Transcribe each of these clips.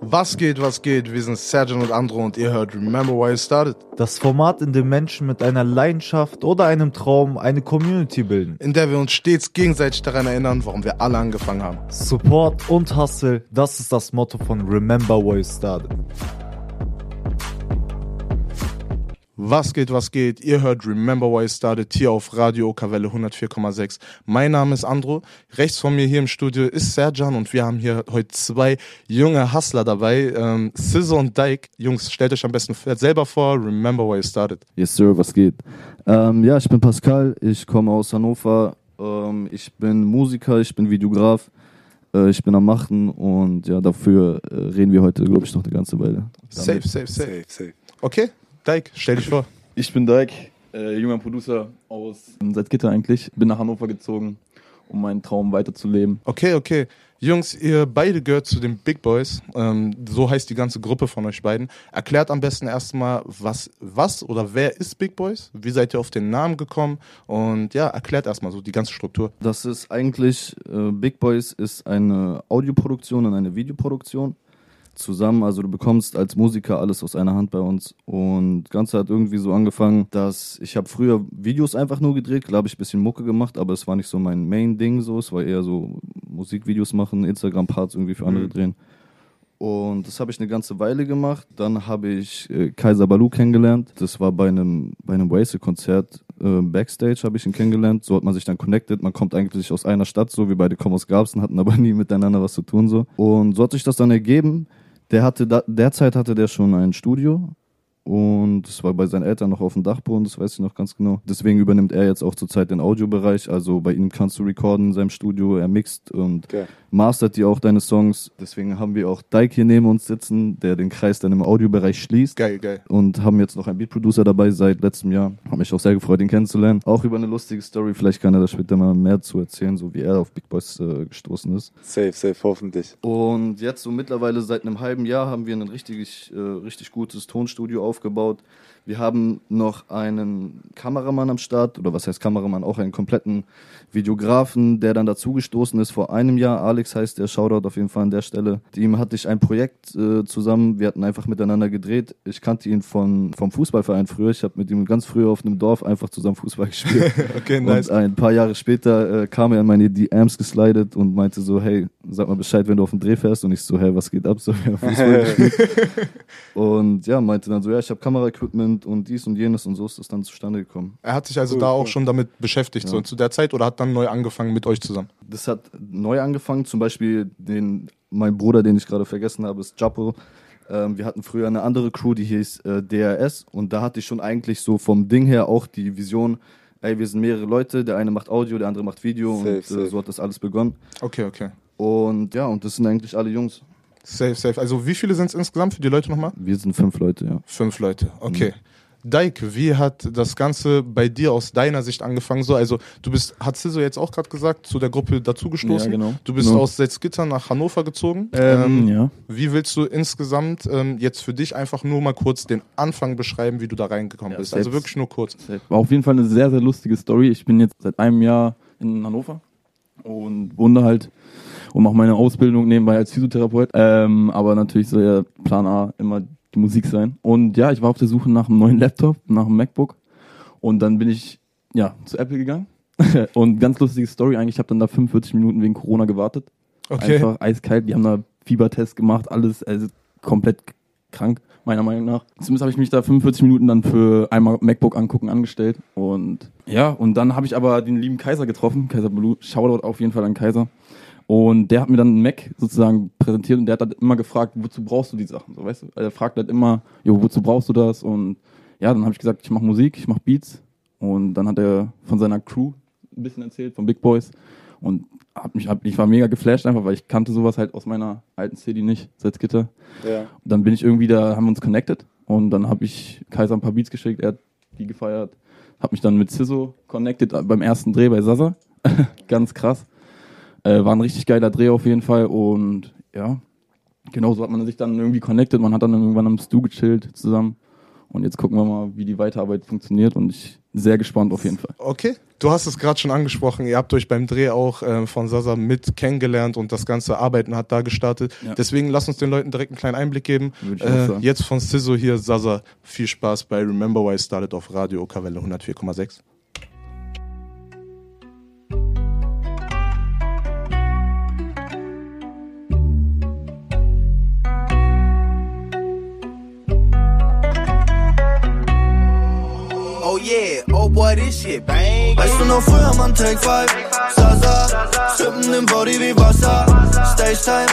Was geht, was geht? Wir sind Sergeant und Andro und ihr hört Remember Why It Started. Das Format, in dem Menschen mit einer Leidenschaft oder einem Traum eine Community bilden. In der wir uns stets gegenseitig daran erinnern, warum wir alle angefangen haben. Support und Hustle, das ist das Motto von Remember Why It Started. Was geht, was geht? Ihr hört Remember Why It Started hier auf Radio Okawelle 104,6. Mein Name ist Andro. Rechts von mir hier im Studio ist Serjan und wir haben hier heute zwei junge Hustler dabei. Ähm, Scissor und Dyke. Jungs, stellt euch am besten selber vor. Remember Why It Started. Yes, Sir, was geht? Ähm, ja, ich bin Pascal, ich komme aus Hannover. Ähm, ich bin Musiker, ich bin Videograf. Äh, ich bin am Machen und ja, dafür äh, reden wir heute, glaube ich, noch eine ganze Weile. Safe, safe, safe, safe. Okay, Dyke, stell dich vor. Ich bin Dyke, äh, junger Producer aus Salzgitter eigentlich. Bin nach Hannover gezogen, um meinen Traum weiterzuleben. Okay, okay. Jungs, ihr beide gehört zu den Big Boys. Ähm, so heißt die ganze Gruppe von euch beiden. Erklärt am besten erstmal, was, was oder wer ist Big Boys? Wie seid ihr auf den Namen gekommen? Und ja, erklärt erstmal so die ganze Struktur. Das ist eigentlich, äh, Big Boys ist eine Audioproduktion und eine Videoproduktion zusammen. Also du bekommst als Musiker alles aus einer Hand bei uns. Und das Ganze hat irgendwie so angefangen, dass ich habe früher Videos einfach nur gedreht. Klar habe ich ein bisschen Mucke gemacht, aber es war nicht so mein Main-Ding so. Es war eher so Musikvideos machen, Instagram-Parts irgendwie für andere mhm. drehen. Und das habe ich eine ganze Weile gemacht. Dann habe ich äh, Kaiser Balu kennengelernt. Das war bei einem, bei einem Wasted-Konzert. Äh, Backstage habe ich ihn kennengelernt. So hat man sich dann connected. Man kommt eigentlich aus einer Stadt, so wie beide kommen aus Garbsen, hatten aber nie miteinander was zu tun. so. Und so hat sich das dann ergeben. Der hatte da, derzeit hatte der schon ein Studio und es war bei seinen Eltern noch auf dem Dachboden, das weiß ich noch ganz genau. Deswegen übernimmt er jetzt auch zurzeit den Audiobereich. Also bei ihm kannst du recorden in seinem Studio, er mixt und okay. mastert dir auch deine Songs. Deswegen haben wir auch Dyke hier neben uns sitzen, der den Kreis dann im Audiobereich schließt. Geil, geil. Und haben jetzt noch einen Beatproducer dabei seit letztem Jahr. Hab mich auch sehr gefreut, ihn kennenzulernen. Auch über eine lustige Story, vielleicht kann er da später mal mehr zu erzählen, so wie er auf Big Boys äh, gestoßen ist. Safe, safe, hoffentlich. Und jetzt so mittlerweile seit einem halben Jahr haben wir ein richtig, äh, richtig gutes Tonstudio auf aufgebaut. Wir haben noch einen Kameramann am Start, oder was heißt Kameramann, auch einen kompletten Videografen, der dann dazugestoßen ist vor einem Jahr. Alex heißt der, Shoutout auf jeden Fall an der Stelle. Mit ihm hatte ich ein Projekt äh, zusammen, wir hatten einfach miteinander gedreht. Ich kannte ihn von, vom Fußballverein früher. Ich habe mit ihm ganz früher auf einem Dorf einfach zusammen Fußball gespielt. okay, nice. Und ein paar Jahre später äh, kam er an meine DMs geslidet und meinte so, hey, sag mal Bescheid, wenn du auf den Dreh fährst. Und ich so, hey, was geht ab? So, wir Fußball gespielt. und ja, meinte dann so, ja, ich habe Kameraequipment und dies und jenes und so ist das dann zustande gekommen. Er hat sich also cool, da auch schon damit beschäftigt, ja. so zu der Zeit, oder hat dann neu angefangen mit euch zusammen? Das hat neu angefangen, zum Beispiel den, mein Bruder, den ich gerade vergessen habe, ist Japo. Ähm, wir hatten früher eine andere Crew, die hieß äh, DRS und da hatte ich schon eigentlich so vom Ding her auch die Vision, ey, wir sind mehrere Leute, der eine macht Audio, der andere macht Video safe, und äh, so hat das alles begonnen. Okay, okay. Und ja, und das sind eigentlich alle Jungs. Safe, safe. Also wie viele sind es insgesamt für die Leute nochmal? Wir sind fünf Leute, ja. Fünf Leute, okay. Mhm. Dike, wie hat das Ganze bei dir aus deiner Sicht angefangen? So, also du bist, hat Siso jetzt auch gerade gesagt, zu der Gruppe dazugestoßen. Ja, genau. Du bist genau. aus Salzgitter nach Hannover gezogen. Ähm, ähm, ja. Wie willst du insgesamt ähm, jetzt für dich einfach nur mal kurz den Anfang beschreiben, wie du da reingekommen ja, bist? Also wirklich nur kurz. War auf jeden Fall eine sehr, sehr lustige Story. Ich bin jetzt seit einem Jahr in Hannover und wohne halt und mache meine Ausbildung nebenbei als Physiotherapeut. Ähm, aber natürlich soll ja Plan A immer die Musik sein. Und ja, ich war auf der Suche nach einem neuen Laptop, nach einem MacBook. Und dann bin ich ja zu Apple gegangen. und ganz lustige Story eigentlich, ich habe dann da 45 Minuten wegen Corona gewartet. Okay. Einfach eiskalt, die haben da Fiebertest gemacht, alles also komplett krank, meiner Meinung nach. Zumindest habe ich mich da 45 Minuten dann für einmal MacBook angucken angestellt. Und ja, und dann habe ich aber den lieben Kaiser getroffen, Kaiser Blue. Shoutout auf jeden Fall an Kaiser. Und der hat mir dann einen Mac sozusagen präsentiert und der hat dann immer gefragt, wozu brauchst du die Sachen? So, weißt du? Er fragt halt immer, jo, wozu brauchst du das? Und ja, dann habe ich gesagt, ich mache Musik, ich mache Beats. Und dann hat er von seiner Crew ein bisschen erzählt, von Big Boys. Und hab mich, hab, ich war mega geflasht einfach, weil ich kannte sowas halt aus meiner alten City nicht, Salzgitter. Ja. Und dann bin ich irgendwie da, haben wir uns connected. Und dann habe ich Kaiser ein paar Beats geschickt, er hat die gefeiert. Hab mich dann mit Siso connected beim ersten Dreh bei Sasa. Ganz krass. Äh, war ein richtig geiler Dreh auf jeden Fall und ja, genau so hat man sich dann irgendwie connected. Man hat dann irgendwann am Stu gechillt zusammen und jetzt gucken wir mal, wie die Weiterarbeit funktioniert und ich sehr gespannt auf jeden Fall. Okay. Du hast es gerade schon angesprochen, ihr habt euch beim Dreh auch äh, von Sasa mit kennengelernt und das ganze Arbeiten hat da gestartet. Ja. Deswegen lass uns den Leuten direkt einen kleinen Einblick geben. Würde ich Äh, jetzt von Sizzle hier, Sasa, viel Spaß bei Remember Why I Started auf Radio Okawelle 104,6. Yeah, oh boy, this shit bang. Weißt du noch früher, man, Take 5, Sasa, Sippen im Body wie Wasser, Stage Time,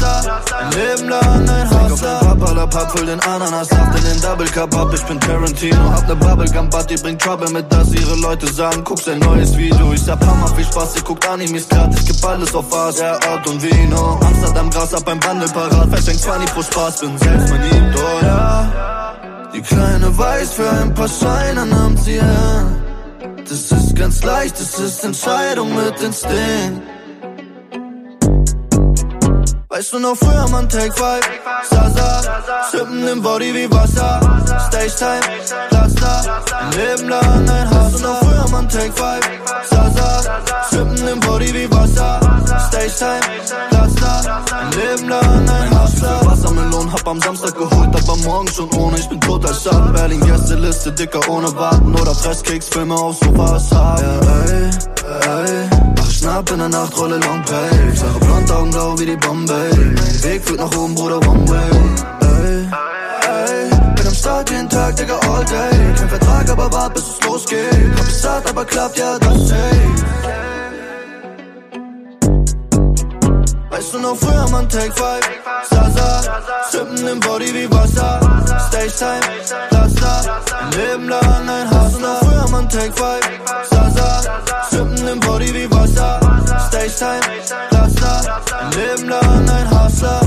da, ein Leben lang ein Hustler. Papa, la Papp, füll den Ananassaft in den Double Cup ab, ich bin Tarantino, hab ne Bubblegum Buddy, bringt Trouble mit, dass ihre Leute sagen, guckst ein neues Video, ich sag Hammer, viel Spaß, ihr guckt Animes grad, ich geb alles auf Fast, ja, Ort und Vino, Amsterdam, Gras, ab beim Bundle parat, verschenkt 20 pro Spaß, bin selbst mein Idol, ja. Die Kleine weiß, für ein paar Scheine nimmt sie her. Das ist ganz leicht, das ist Entscheidung mit Instinkt. Weißt du noch früher, man, Take 5, Sasa, Sippen im Body wie Wasser, Stage Time, Platz da, ein Leben lang ein Hass. Weißt du noch früher, man, Take 5, Sasa, Sippen im Body wie Wasser, Stage Time, Platz da, ein Leben lang ein Hustler. Wassermelon hab am Samstag geholt, aber morgen schon ohne, ich bin total stark. Berlin Gästeliste, dicker ohne Warten oder Presskicks, Filme auf Sofas. Ja, ey, ey, Schnapp in der Nacht, rolle Long Pay. Sache blond, Augen blau wie die Bombay. Mein Weg führt nach oben, Bruder, one way. Ey, ey, bin am Start jeden Tag, Digga, all day. Kein Vertrag, aber wart, bis es losgeht. Hab es hart, aber klappt, ja, das safe. Weißt du noch früher, man, Take 5, Sasa, Sippen im Body wie Wasser, Stage Time, Leben lang ein Hustler. Früher, man, Take 5, Sasa, Sippen im Body wie Wasser, Stage Time, Platz Leben lang ein Hustler.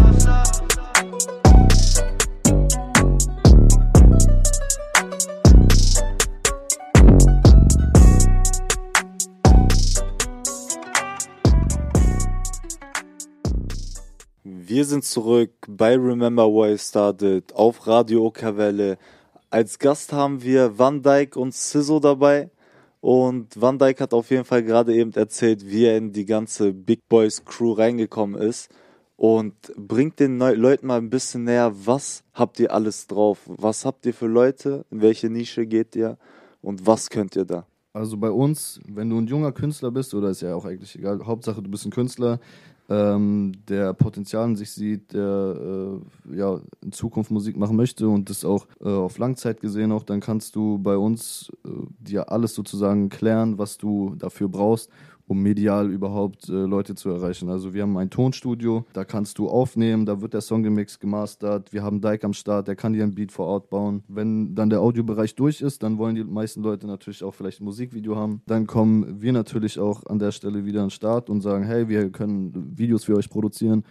Wir sind zurück bei Remember Why Started auf Radio Okawelle. Als Gast haben wir Van Dyke und Sizzo dabei. Und Van Dyke hat auf jeden Fall gerade eben erzählt, wie er in die ganze Big Boys Crew reingekommen ist. Und bringt den Leuten mal ein bisschen näher, was habt ihr alles drauf? Was habt ihr für Leute? In welche Nische geht ihr? Und was könnt ihr da? Also bei uns, wenn du ein junger Künstler bist, oder ist ja auch eigentlich egal, Hauptsache du bist ein Künstler, ähm, der Potenzial in sich sieht, der äh, ja in Zukunft Musik machen möchte und das auch äh, auf Langzeit gesehen auch, dann kannst du bei uns äh, dir alles sozusagen klären, was du dafür brauchst, um medial überhaupt äh, Leute zu erreichen. Also wir haben ein Tonstudio, da kannst du aufnehmen, da wird der Song gemixt, gemastert. Wir haben Dike am Start, der kann dir ein Beat vor Ort bauen. Wenn dann der Audiobereich durch ist, dann wollen die meisten Leute natürlich auch vielleicht ein Musikvideo haben. Dann kommen wir natürlich auch an der Stelle wieder an den Start und sagen, hey, wir können Videos für euch produzieren.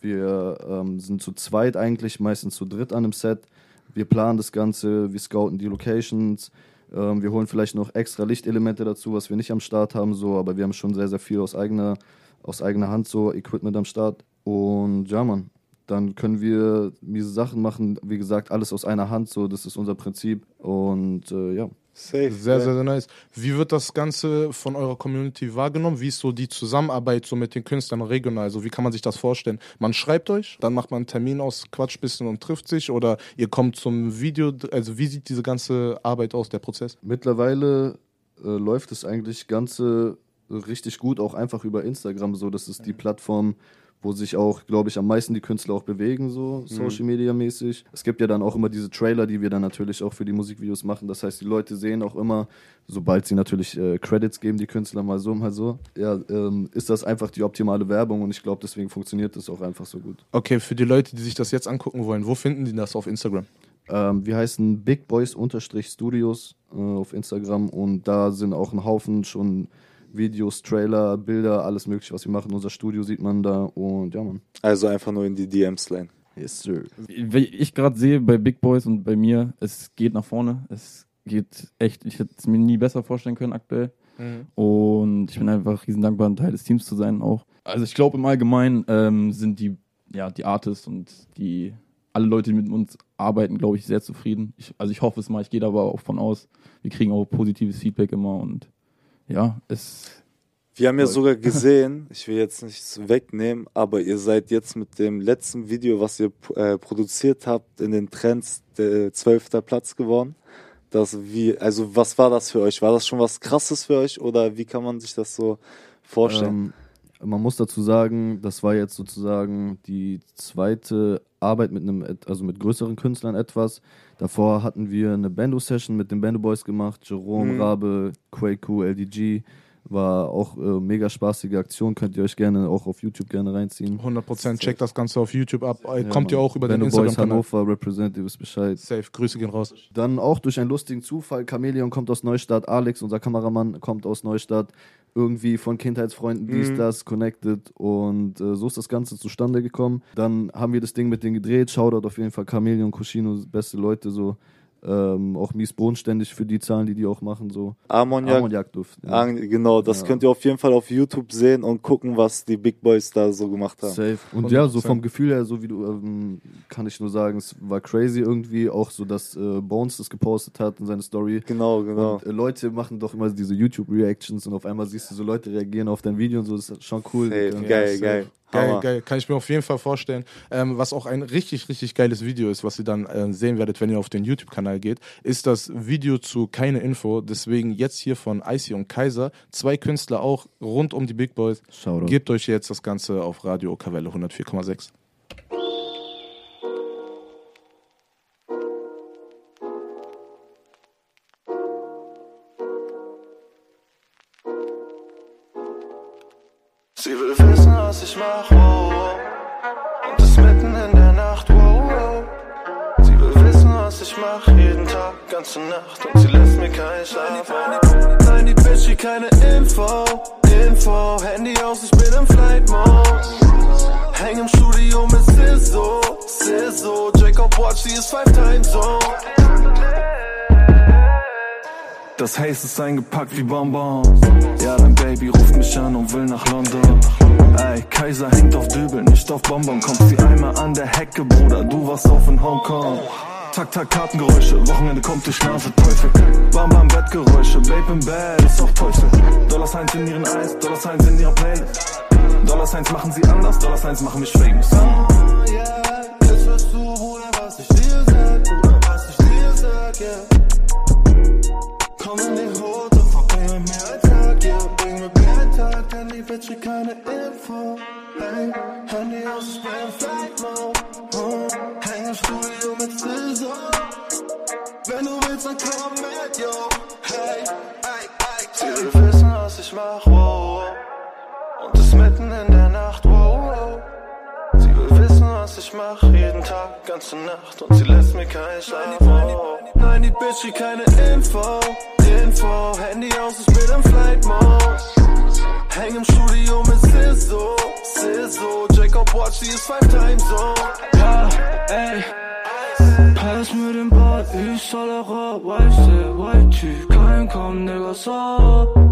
Wir ähm, sind zu zweit eigentlich, meistens zu dritt an einem Set. Wir planen das Ganze, wir scouten die Locations, ähm, wir holen vielleicht noch extra Lichtelemente dazu, was wir nicht am Start haben, so, aber wir haben schon sehr, sehr viel aus eigener, aus eigener Hand, so Equipment am Start. Und ja, Mann, dann können wir diese Sachen machen, wie gesagt, alles aus einer Hand, so, das ist unser Prinzip. Und äh, ja. Safe. Sehr, sehr, sehr nice. Wie wird das Ganze von eurer Community wahrgenommen? Wie ist so die Zusammenarbeit so mit den Künstlern regional? Also wie kann man sich das vorstellen? Man schreibt euch, dann macht man einen Termin aus, quatscht bisschen und trifft sich oder ihr kommt zum Video, also wie sieht diese ganze Arbeit aus, der Prozess? Mittlerweile äh, läuft es eigentlich Ganze richtig gut, auch einfach über Instagram so. Das ist die Plattform, wo sich auch, glaube ich, am meisten die Künstler auch bewegen, so Social Media mäßig. Es gibt ja dann auch immer diese Trailer, die wir dann natürlich auch für die Musikvideos machen. Das heißt, die Leute sehen auch immer, sobald sie natürlich äh, Credits geben, die Künstler mal so, mal so, ja, ähm, ist das einfach die optimale Werbung und ich glaube, deswegen funktioniert das auch einfach so gut. Okay, für die Leute, die sich das jetzt angucken wollen, wo finden die das auf Instagram? Ähm, wir heißen Big Boys Studios äh, auf Instagram und da sind auch ein Haufen schon Videos, Trailer, Bilder, alles mögliche, was wir machen. Unser Studio sieht man da und ja, man. Also einfach nur in die DMs line. Yes, sir. Wie ich gerade sehe bei Big Boys und bei mir, es geht nach vorne. Es geht echt, ich hätte es mir nie besser vorstellen können aktuell. Und ich bin einfach riesen dankbar, ein Teil des Teams zu sein auch. Also ich glaube im Allgemeinen ähm, sind die, ja, die Artists und die alle Leute, die mit uns arbeiten, glaube ich, sehr zufrieden. Ich, also ich hoffe es mal, ich gehe da aber auch von aus. Wir kriegen auch positives Feedback immer und ja, es Wir haben ja sogar gesehen, ich will jetzt nichts wegnehmen, aber ihr seid jetzt mit dem letzten Video, was ihr äh, produziert habt, in den Trends der zwölfter Platz geworden. Das wie, also was war das für euch? War das schon was krasses für euch oder wie kann man sich das so vorstellen? Ähm, man muss dazu sagen, das war jetzt sozusagen die zweite Arbeit mit einem, also mit größeren Künstlern etwas. Davor hatten wir eine Bando-Session mit den Bando Boys gemacht, Jerome, Mhm. Rabe, Quaku, LDG. War auch äh, mega spaßige Aktion, könnt ihr euch gerne auch auf YouTube gerne reinziehen. 100% checkt das Ganze auf YouTube ab. Äh, Ja, Kommt ihr Mann. auch über den Bando Boys Instagram-Kanal. Hannover Represent, ihr wisst Bescheid. Safe, Grüße gehen raus. Dann auch durch einen lustigen Zufall, Chameleon kommt aus Neustadt, Alex, unser Kameramann, kommt aus Neustadt, irgendwie von Kindheitsfreunden, dies, Mhm. das, connected und äh, so ist das Ganze zustande gekommen. Dann haben wir das Ding mit denen gedreht, Shoutout auf jeden Fall Chameleon, Kushino, beste Leute so. Ähm, auch mies bodenständig für die Zahlen, die die auch machen, so. Ammoniak, Ammoniakduft. Ja. Genau, das Ja. könnt ihr auf jeden Fall auf YouTube sehen und gucken, was die Big Boys da so gemacht haben. Safe. Und ja, so 100%. vom Gefühl her, so wie du, ähm, kann ich nur sagen, es war crazy irgendwie, auch so, dass äh, Bones das gepostet hat in seine Story. Genau, genau. Und äh, Leute machen doch immer diese YouTube-Reactions und auf einmal siehst du so Leute reagieren auf dein Video und so, das ist schon cool. Hey, Ja. geil, safe. geil. Geil, Hammer. geil, kann ich mir auf jeden Fall vorstellen. Ähm, was auch ein richtig, richtig geiles Video ist, was ihr dann äh, sehen werdet, wenn ihr auf den YouTube-Kanal geht, ist das Video zu Keine Info. Deswegen jetzt hier von Icy und Kaiser, zwei Künstler auch rund um die Big Boys. Shoutout. Gebt euch jetzt das Ganze auf Radio Okawelle 104,6. Ganze Nacht. Und sie lässt mir keinen Schlaf. Nein, die Bitch, will keine Info, Info. Handy aus, ich bin im Flight Mode. Häng im Studio mit Sizzle, Sizzle. Jacob Watch, sie ist five times so. Das Haze ist eingepackt wie Bonbons. Ja, dein Baby ruft mich an und will nach London. Ey, Kaiser hängt auf Dübel, nicht auf Bonbon. Kommt sie einmal an der Hecke, Bruder, du warst auf in Hongkong. Tak, tak, Kartengeräusche, Wochenende kommt durch Nase, Teufel. Bam, bam, Bettgeräusche, Babe im Bett, ist auch Teufel. Dollar Signs in ihren Eis, Dollar Signs in ihrer Playlist. Dollar Signs machen sie anders, Dollar Signs machen mich famous. yeah, jetzt hörst du, Bruder, was ich dir sag, Bruder, was ich dir sag, yeah. Komm in die Hut und verbringe mir einen Tag, ja, bring mir mir einen Tag, denn die Bitch will keine Info. Hey, Handy aus, ich bin im Flight Mode. Oh, Studio mit Scissor. Wenn du willst, dann komm mit, yo. Hey, ey, ey, Sie will wissen, was ich mach, wow, wow. Und ist mitten in der Nacht, wow, wow. Sie will wissen, was ich mach, jeden Tag, ganze Nacht und sie lässt mir keinen Schlaf. Oh. Nein, die Bitch will keine Info, Info, Handy aus, ich bin im Flight Mode. Häng im Studio mit Sizzle, Sizzle, Jacob Watch, sie ist five times so. Ja, ey. Pass mit dem Bad, ich soll eure weiße White Chief, kein komm, Nigga, so.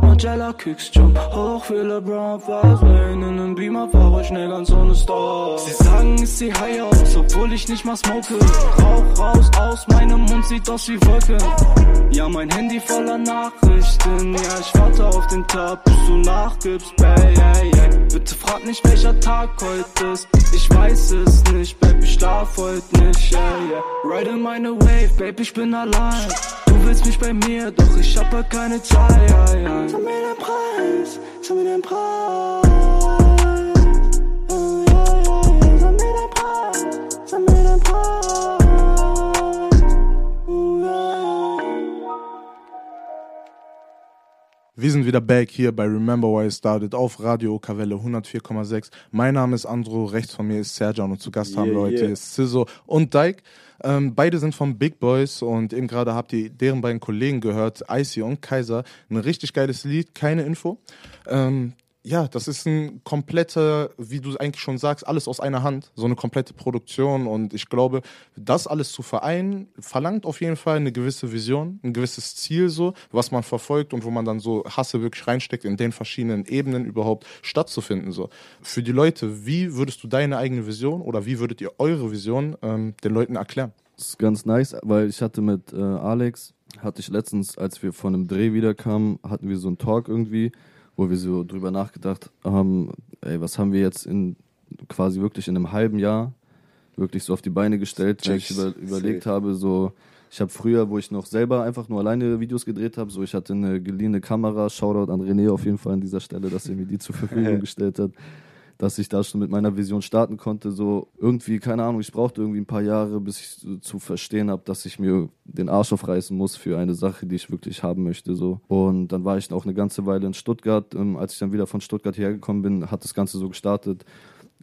Margiela Kicks, jump hoch wie LeBron, Fast Lane in nem Beamer, fahr ich schnell ganz ohne Store. Sie sagen, ich seh high aus, obwohl ich nicht mal smoke. Rauch raus, aus meinem Mund sieht aus wie Wolke. Ja, mein Handy voller Nachrichten, ja, ich warte auf den Tag, bis du nachgibst, babe, yeah, yeah. Bitte frag nicht, welcher Tag heute ist, ich weiß es nicht, ich schlaf heute nicht, yeah, yeah. Ride in meine Wave, babe, ich bin allein. Du willst mich bei mir, doch ich hab halt keine Zeit. Sag mir den Preis, sag mir den Preis. Wir sind wieder back hier bei Remember Why I Started auf Radio Okawelle 104,6. Mein Name ist Andro, rechts von mir ist Serjan und zu Gast haben wir heute yeah. Sizzo und Dyke. Ähm, beide sind von Big Boys und eben gerade habt ihr deren beiden Kollegen gehört, Icy und Kaiser. Ein richtig geiles Lied, keine Info. Ähm, ja, das ist ein komplette, wie du eigentlich schon sagst, alles aus einer Hand, so eine komplette Produktion. Und ich glaube, das alles zu vereinen, verlangt auf jeden Fall eine gewisse Vision, ein gewisses Ziel, so, was man verfolgt und wo man dann so Hasse wirklich reinsteckt, in den verschiedenen Ebenen überhaupt stattzufinden. So. Für die Leute, wie würdest du deine eigene Vision oder wie würdet ihr eure Vision ähm, den Leuten erklären? Das ist ganz nice, weil ich hatte mit äh, Alex, hatte ich letztens, als wir von einem Dreh wiederkamen, hatten wir so einen Talk irgendwie, wo wir so drüber nachgedacht haben, ey, was haben wir jetzt in quasi wirklich in einem halben Jahr wirklich so auf die Beine gestellt, wenn ich über, überlegt habe, so ich habe früher, wo ich noch selber einfach nur alleine Videos gedreht habe, so ich hatte eine geliehene Kamera, Shoutout an René auf jeden Fall an dieser Stelle, dass er mir die zur Verfügung gestellt hat, dass ich da schon mit meiner Vision starten konnte, so irgendwie, keine Ahnung, ich brauchte irgendwie ein paar Jahre, bis ich so zu verstehen habe, dass ich mir den Arsch aufreißen muss für eine Sache, die ich wirklich haben möchte, so. Und dann war ich auch eine ganze Weile in Stuttgart, ähm, als ich dann wieder von Stuttgart hierher gekommen bin, hat das Ganze so gestartet,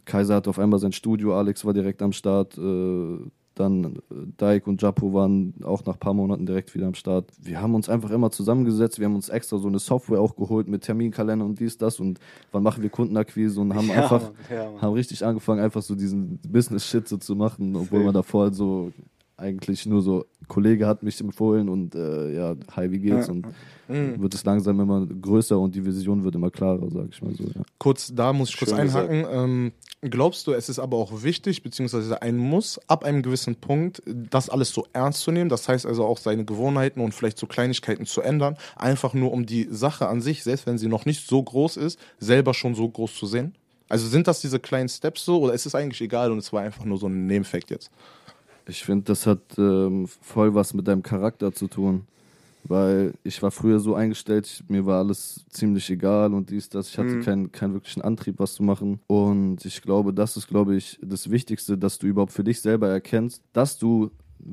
Kaiser hatte auf einmal sein Studio, Alex war direkt am Start, äh, dann äh, Dike und Japo waren auch nach ein paar Monaten direkt wieder am Start. Wir haben uns einfach immer zusammengesetzt, wir haben uns extra so eine Software auch geholt mit Terminkalender und dies, das und wann machen wir Kundenakquise und haben Ja, einfach, Mann, ja, Mann. haben richtig angefangen, einfach so diesen Business-Shit so zu machen, obwohl man davor halt so eigentlich nur so, Kollege hat mich empfohlen und äh, ja, hi, wie geht's? Und wird es langsam immer größer und die Vision wird immer klarer, sag ich mal so. Ja. Kurz, da muss ich kurz Schön einhaken. Ähm, glaubst du, es ist aber auch wichtig, beziehungsweise ein Muss, ab einem gewissen Punkt, das alles so ernst zu nehmen? Das heißt also auch seine Gewohnheiten und vielleicht so Kleinigkeiten zu ändern, einfach nur um die Sache an sich, selbst wenn sie noch nicht so groß ist, selber schon so groß zu sehen? Also sind das diese kleinen Steps so oder ist es eigentlich egal und es war einfach nur so ein Nebenfakt jetzt? Ich finde, das hat ähm, voll was mit deinem Charakter zu tun. Weil ich war früher so eingestellt, ich, mir war alles ziemlich egal und dies, das. Ich hatte keinen keinen wirklichen Antrieb, was zu machen. Und ich glaube, das ist, glaube ich, das Wichtigste, dass du überhaupt für dich selber erkennst, dass du,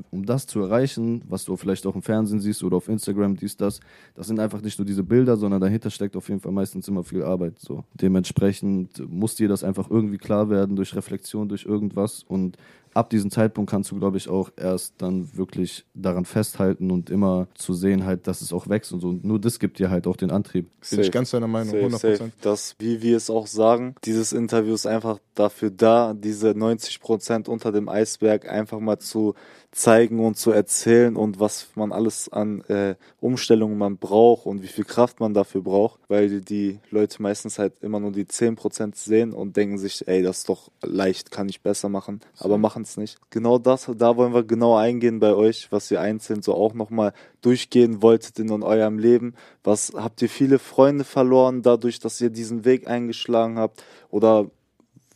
um das zu erreichen, was du vielleicht auch im Fernsehen siehst oder auf Instagram, dies, das, das sind einfach nicht nur diese Bilder, sondern dahinter steckt auf jeden Fall meistens immer viel Arbeit. So. Dementsprechend muss dir das einfach irgendwie klar werden durch Reflexion, durch irgendwas und ab diesem Zeitpunkt kannst du, glaube ich, auch erst dann wirklich daran festhalten und immer zu sehen, halt, dass es auch wächst und so. Und nur das gibt dir halt auch den Antrieb. Bin ich ganz deiner Meinung, Safe, 100 safe. Das, wie wir es auch sagen, dieses Interview ist einfach dafür da, diese 90 Prozent unter dem Eisberg einfach mal zu zeigen und zu erzählen und was man alles an äh, Umstellungen man braucht und wie viel Kraft man dafür braucht, weil die Leute meistens halt immer nur die 10 Prozent sehen und denken sich, ey, das ist doch leicht, kann ich besser machen, aber machen es nicht. Genau das, da wollen wir genau eingehen bei euch, was ihr einzeln so auch nochmal durchgehen wolltet in eurem Leben. Was habt ihr viele Freunde verloren dadurch, dass ihr diesen Weg eingeschlagen habt? Oder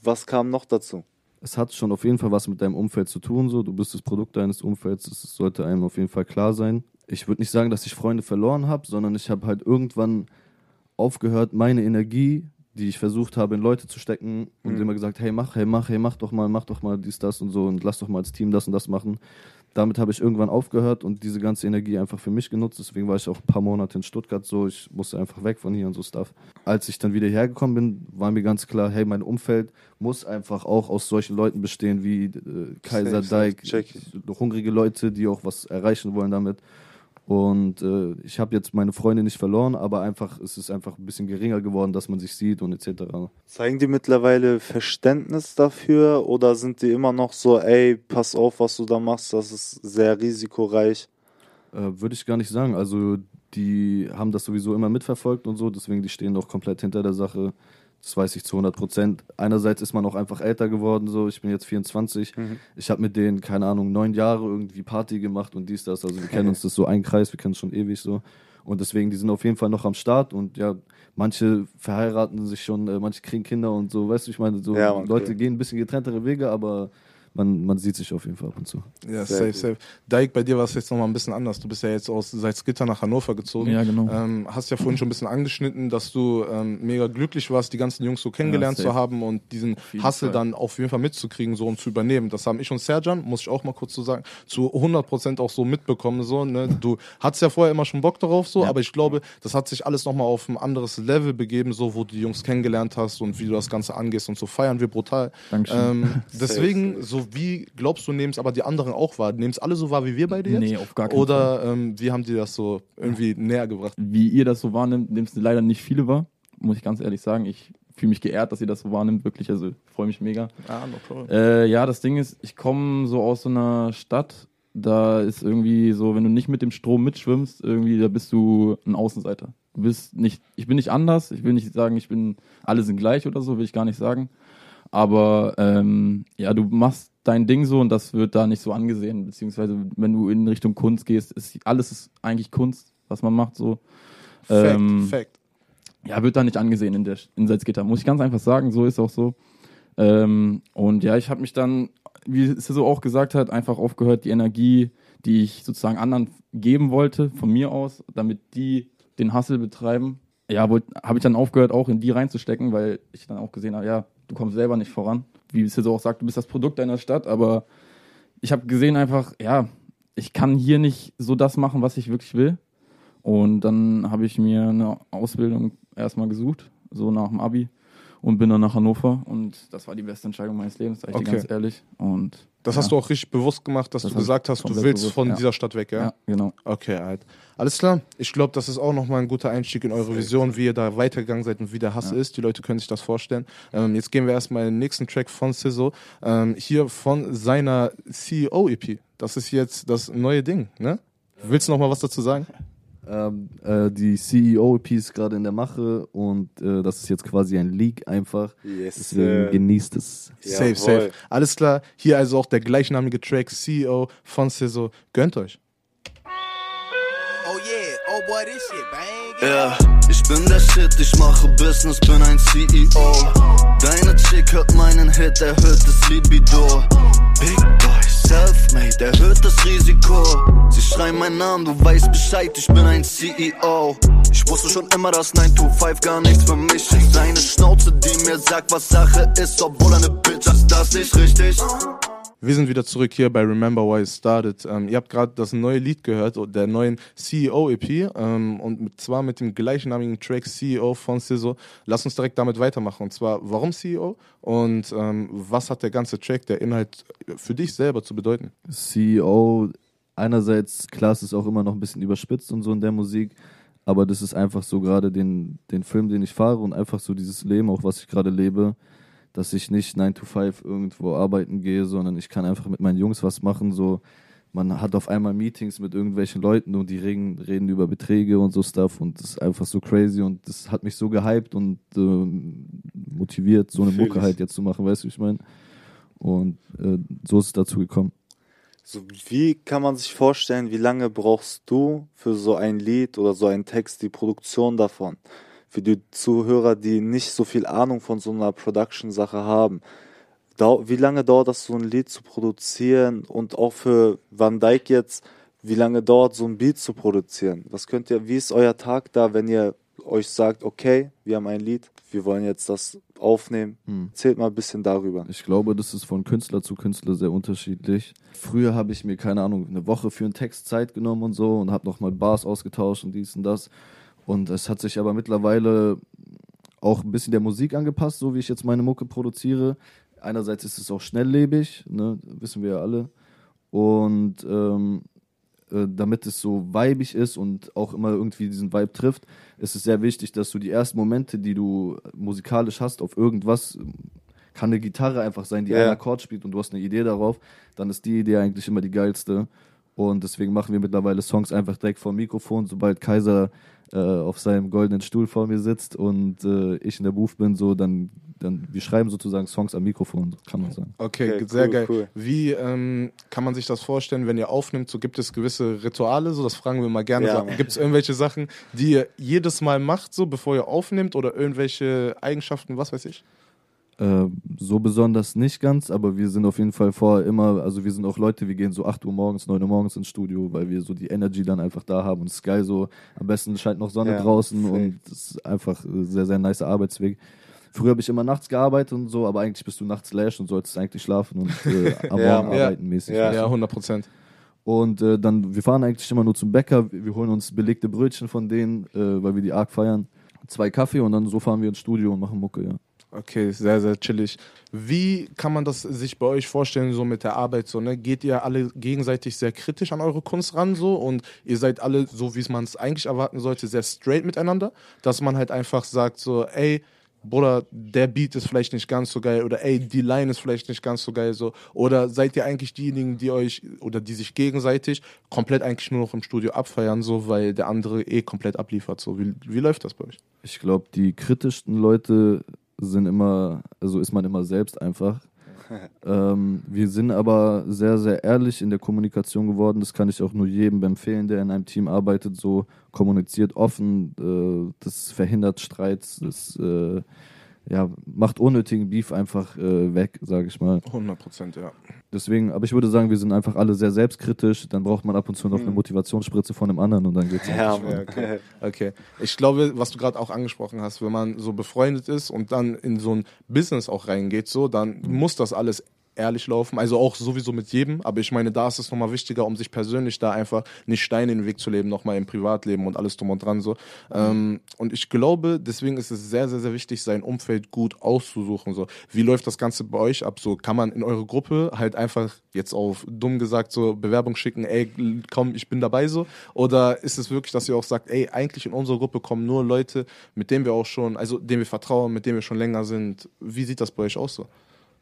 was kam noch dazu? Es hat schon auf jeden Fall was mit deinem Umfeld zu tun. So, du bist das Produkt deines Umfelds. Das sollte einem auf jeden Fall klar sein. Ich würde nicht sagen, dass ich Freunde verloren habe, sondern ich habe halt irgendwann aufgehört, meine Energie, die ich versucht habe, in Leute zu stecken und immer gesagt, hey, mach, hey, mach, hey, mach doch mal, mach doch mal dies, das und so und lass doch mal als Team das und das machen. Damit habe ich irgendwann aufgehört und diese ganze Energie einfach für mich genutzt. Deswegen war ich auch ein paar Monate in Stuttgart so. Ich musste einfach weg von hier und so Stuff. Als ich dann wieder hergekommen bin, war mir ganz klar, hey, mein Umfeld muss einfach auch aus solchen Leuten bestehen wie äh, Kaiser Dijk, hungrige Leute, die auch was erreichen wollen damit. Und äh, ich habe jetzt meine Freunde nicht verloren, aber einfach es ist einfach ein bisschen geringer geworden, dass man sich sieht und etc. Zeigen die mittlerweile Verständnis dafür oder sind die immer noch so, ey, pass auf, was du da machst, das ist sehr risikoreich? Äh, Würde ich gar nicht sagen. Also die haben das sowieso immer mitverfolgt und so, deswegen die stehen doch komplett hinter der Sache. Das weiß ich zu 100 Prozent. Einerseits ist man auch einfach älter geworden, so. Ich bin jetzt 24. Ich habe mit denen, keine Ahnung, neun Jahre irgendwie Party gemacht und dies, das. Also wir kennen uns das so ein Kreis, wir kennen es schon ewig so. Und deswegen, die sind auf jeden Fall noch am Start und ja, manche verheiraten sich schon, äh, manche kriegen Kinder und so, weißt du, ich meine, so Ja, Leute cool. gehen ein bisschen getrenntere Wege, aber man, man sieht sich auf jeden Fall ab und zu. Ja, safe, gut. safe. Dike, bei dir war es jetzt nochmal ein bisschen anders. Du bist ja jetzt aus Salzgitter nach Hannover gezogen. Ja, genau. Ähm, hast ja vorhin schon ein bisschen angeschnitten, dass du ähm, mega glücklich warst, die ganzen Jungs so kennengelernt Ja, zu safe. haben und diesen Fall. dann auf jeden Fall mitzukriegen so und zu übernehmen. Das haben ich und Serjan, muss ich auch mal kurz so sagen, zu 100% auch so mitbekommen. So, ne? Du hattest ja vorher immer schon Bock darauf, so, aber ich glaube, das hat sich alles nochmal auf ein anderes Level begeben, so wo du die Jungs kennengelernt hast und wie du das Ganze angehst und so feiern wir brutal. Dankeschön. Ähm, deswegen, so wie glaubst du, nehmen es aber die anderen auch wahr? Nehmen es alle so wahr wie wir beide jetzt? Nee, auf gar keinen Oder ähm, wie haben die das so irgendwie näher gebracht? wie ihr das so wahrnimmt, nimmt es leider nicht viele wahr. muss ich ganz ehrlich sagen. Ich fühle mich geehrt, dass ihr das so wahrnimmt, wirklich. Also ich freue mich mega. Ah, no problem. Äh, ja, das Ding ist, ich komme so aus so einer Stadt, da ist irgendwie so, wenn du nicht mit dem Strom mitschwimmst, irgendwie, da bist du ein Außenseiter. Du bist nicht, ich bin nicht anders, ich will nicht sagen, ich bin, alle sind gleich oder so, will ich gar nicht sagen. Aber ähm, ja, du machst dein Ding so und das wird da nicht so angesehen. Beziehungsweise, wenn du in Richtung Kunst gehst, ist alles ist eigentlich Kunst, was man macht so. Fact, ähm, Fact. ja, wird da nicht angesehen in der in Salzgitter. Muss ich ganz einfach sagen, so ist auch so. Ähm, und ja, ich habe mich dann, wie es so auch gesagt hat, einfach aufgehört, die Energie, die ich sozusagen anderen geben wollte, von mir aus, damit die den Hustle betreiben, ja, habe ich dann aufgehört, auch in die reinzustecken, weil ich dann auch gesehen habe, ja, du kommst selber nicht voran. Wie es so auch sagt, du bist das Produkt deiner Stadt, aber ich habe gesehen einfach, ja, ich kann hier nicht so das machen, was ich wirklich will. Und dann habe ich mir eine Ausbildung erstmal gesucht, so nach dem Abi und bin dann nach Hannover und das war die beste Entscheidung meines Lebens, sag ich Okay. dir ganz ehrlich. Und Das ja, hast du auch richtig bewusst gemacht, dass Das du gesagt hast, du willst bewusst, von ja. dieser Stadt weg, ja? ja, genau. Okay, halt. Alles klar. Ich glaube, das ist auch nochmal ein guter Einstieg in eure Vision, wie ihr da weitergegangen seid und wie der Hass Ja. ist. Die Leute können sich das vorstellen. Ähm, jetzt gehen wir erstmal in den nächsten Track von Sizzle. Ähm, hier von seiner CEO-EP. Das ist jetzt das neue Ding, ne? Willst du noch mal was dazu sagen? Ähm, äh, die CEO-EP ist gerade in der Mache und äh, das ist jetzt quasi ein Leak einfach. Yes, Deswegen sir. genießt es. Safe, Jawohl. safe. Alles klar. Hier also auch der gleichnamige Track CEO von Sizzle. Gönnt euch. Oh yeah, boy. Ja, ich bin der Shit, ich mache Business, bin ein CEO. Deine Chick hört meinen Hit, erhöht das Libido. Big Boy, Selfmade, erhöht das Risiko. Sie schreien meinen Namen, du weißt Bescheid, ich bin ein CEO. Ich wusste schon immer, dass 9 to 5 gar nichts für mich ist. Deine Schnauze, die mir sagt, was Sache ist, obwohl eine Bitch ist das nicht richtig. Wir sind wieder zurück hier bei Remember Why It Started. Ähm, ihr habt gerade das neue Lied gehört, der neuen CEO-EP ähm, und zwar mit dem gleichnamigen Track CEO von Sizzle. Lass uns direkt damit weitermachen. Und zwar, warum CEO und ähm, was hat der ganze Track, der Inhalt für dich selber zu bedeuten? CEO, einerseits, klar, es ist auch immer noch ein bisschen überspitzt und so in der Musik, aber das ist einfach so gerade den, den Film, den ich fahre und einfach so dieses Leben, auch was ich gerade lebe, dass ich nicht 9 to 5 irgendwo arbeiten gehe, sondern ich kann einfach mit meinen Jungs was machen, so man hat auf einmal Meetings mit irgendwelchen Leuten und die reden, reden über Beträge und so Stuff und das ist einfach so crazy und das hat mich so gehypt und ähm, motiviert, so eine Fühl Mucke halt jetzt zu machen, weißt du, wie ich meine? Und äh, so ist es dazu gekommen. So, wie kann man sich vorstellen, wie lange brauchst du für so ein Lied oder so einen Text, die Produktion davon? Für die Zuhörer, die nicht so viel Ahnung von so einer Production-Sache haben. Dau wie lange dauert das, so ein Lied zu produzieren? Und auch für Van Dyke jetzt, wie lange dauert so ein Beat zu produzieren? Was könnt ihr, wie ist euer Tag da, wenn ihr euch sagt, okay, wir haben ein Lied, wir wollen jetzt das aufnehmen? Hm. Erzählt mal ein bisschen darüber. Ich glaube, das ist von Künstler zu Künstler sehr unterschiedlich. Früher habe ich mir, keine Ahnung, eine Woche für einen Text Zeit genommen und so und habe nochmal Bars ausgetauscht und dies und das. Und es hat sich aber mittlerweile auch ein bisschen der Musik angepasst, so wie ich jetzt meine Mucke produziere. Einerseits ist es auch schnelllebig, ne, wissen wir ja alle. Und ähm, äh, damit es so weibig ist und auch immer irgendwie diesen Vibe trifft, ist es sehr wichtig, dass du die ersten Momente, die du musikalisch hast, auf irgendwas, kann eine Gitarre einfach sein, die Ja. einen Akkord spielt und du hast eine Idee darauf, dann ist die Idee eigentlich immer die geilste. Und deswegen machen wir mittlerweile Songs einfach direkt vor dem Mikrofon, sobald Kaiser äh, auf seinem goldenen Stuhl vor mir sitzt und äh, ich in der Booth bin, so dann, dann wir schreiben sozusagen Songs am Mikrofon, kann man sagen. Okay, Okay, sehr cool, geil. cool. Wie ähm, kann man sich das vorstellen, wenn ihr aufnimmt? So gibt es gewisse Rituale, so das fragen wir mal gerne. Ja, so, gibt es irgendwelche Sachen, die ihr jedes Mal macht, so bevor ihr aufnimmt oder irgendwelche Eigenschaften, was weiß ich? Äh, so besonders nicht ganz, aber wir sind auf jeden Fall vorher immer, also wir sind auch Leute, wir gehen so 8 Uhr morgens, 9 Uhr morgens ins Studio, weil wir so die Energy dann einfach da haben und geil so, am besten scheint noch Sonne Ja, draußen safe. und es ist einfach ein sehr, sehr nicer Arbeitsweg. Früher habe ich immer nachts gearbeitet und so, aber eigentlich bist du nachts lash und solltest eigentlich schlafen und äh, am Ja, Morgen ja. arbeiten mäßig. Ja. Ja, 100 Prozent. Und äh, dann, wir fahren eigentlich immer nur zum Bäcker, wir, wir holen uns belegte Brötchen von denen, äh, weil wir die arg feiern. Zwei Kaffee und dann so fahren wir ins Studio und machen Mucke, ja. Okay, sehr, sehr chillig. Wie kann man das sich bei euch vorstellen, so mit der Arbeit? So, ne? Geht ihr alle gegenseitig sehr kritisch an eure Kunst ran so und ihr seid alle, so wie man es eigentlich erwarten sollte, sehr straight miteinander? Dass man halt einfach sagt, so, ey, Bruder, der Beat ist vielleicht nicht ganz so geil oder ey, die Line ist vielleicht nicht ganz so geil so. Oder seid ihr eigentlich diejenigen, die euch oder die sich gegenseitig komplett eigentlich nur noch im Studio abfeiern, so, weil der andere eh komplett abliefert? So, wie, wie läuft das bei euch? Ich glaube, die kritischsten Leute sind immer, also ist man immer selbst einfach. ähm, wir sind aber sehr, sehr ehrlich in der Kommunikation geworden. Das kann ich auch nur jedem empfehlen, der in einem Team arbeitet. So kommuniziert offen, äh, das verhindert Streits, das äh, ja, macht unnötigen Beef einfach äh, weg, sage ich mal. 100 Prozent, ja. Deswegen, aber ich würde sagen, wir sind einfach alle sehr selbstkritisch. Dann braucht man ab und zu noch eine Motivationsspritze von dem anderen und dann geht's. Ja, Mann. Okay. okay. Ich glaube, was du gerade auch angesprochen hast, wenn man so befreundet ist und dann in so ein Business auch reingeht, so, dann muss das alles ehrlich laufen. Also auch sowieso mit jedem. Aber ich meine, da ist es nochmal wichtiger, um sich persönlich da einfach nicht Steine in den Weg zu leben, nochmal im Privatleben und alles drum und dran so. Ähm, und ich glaube, deswegen ist es sehr, sehr, sehr wichtig, sein Umfeld gut auszusuchen. So, wie läuft das Ganze bei euch ab? So, kann man in eure Gruppe halt einfach jetzt auf dumm gesagt so Bewerbung schicken, ey, komm, ich bin dabei so? Oder ist es wirklich, dass ihr auch sagt, ey, eigentlich in unsere Gruppe kommen nur Leute, mit denen wir auch schon, also denen wir vertrauen, mit denen wir schon länger sind. Wie sieht das bei euch aus so?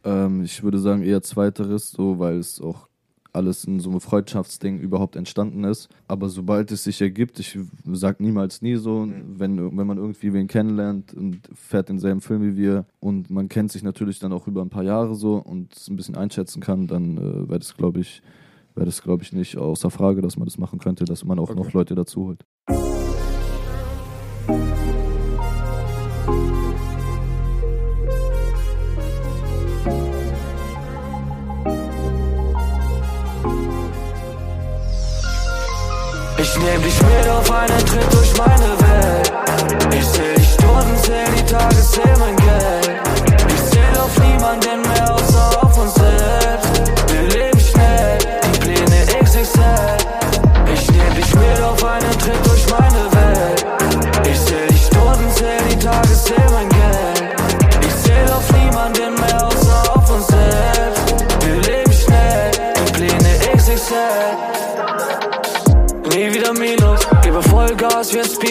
Ähm, ich würde sagen eher zweiteres, so weil es auch alles in so einem Freundschaftsding überhaupt entstanden ist. Aber sobald es sich ergibt, ich sag niemals nie so, wenn, wenn man irgendwie wen kennenlernt und fährt denselben Film wie wir und man kennt sich natürlich dann auch über ein paar Jahre so und es ein bisschen einschätzen kann, dann äh, wäre das, glaube ich, wäre das, glaube ich, nicht außer Frage, dass man das machen könnte, dass man auch noch Leute dazu holt. Nehm dich mit auf einen Tritt durch meine Welt. Ich zähl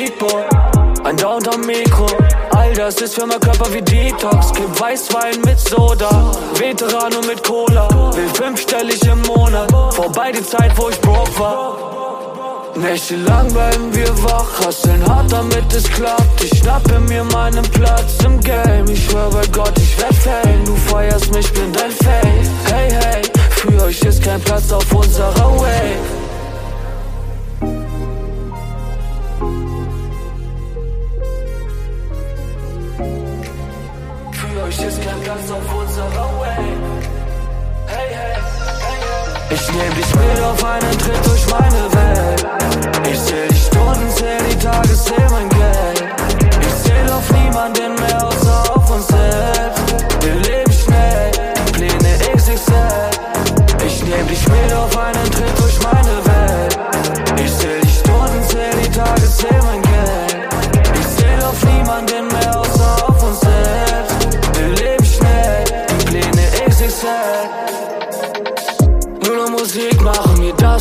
Speedboat. Ein Down am Mikro, all das ist für mein Körper wie Detox. Gib Weißwein mit Soda, Veterano mit Cola. Will fünfstellig im Monat, vorbei die Zeit, wo ich broke war. Nächtelang bleiben wir wach, hasseln hart, damit es klappt. Ich schnappe mir meinen Platz im Game. Ich schwör bei Gott, ich werd Fame. Du feierst mich, bin dein Fame. Hey, hey, für euch ist kein Platz auf unserer Wave. Ich nehm dich mit auf einen Tritt durch meine Welt. Ich zähl die Stunden, zähl die Tage, zähl mein Geld.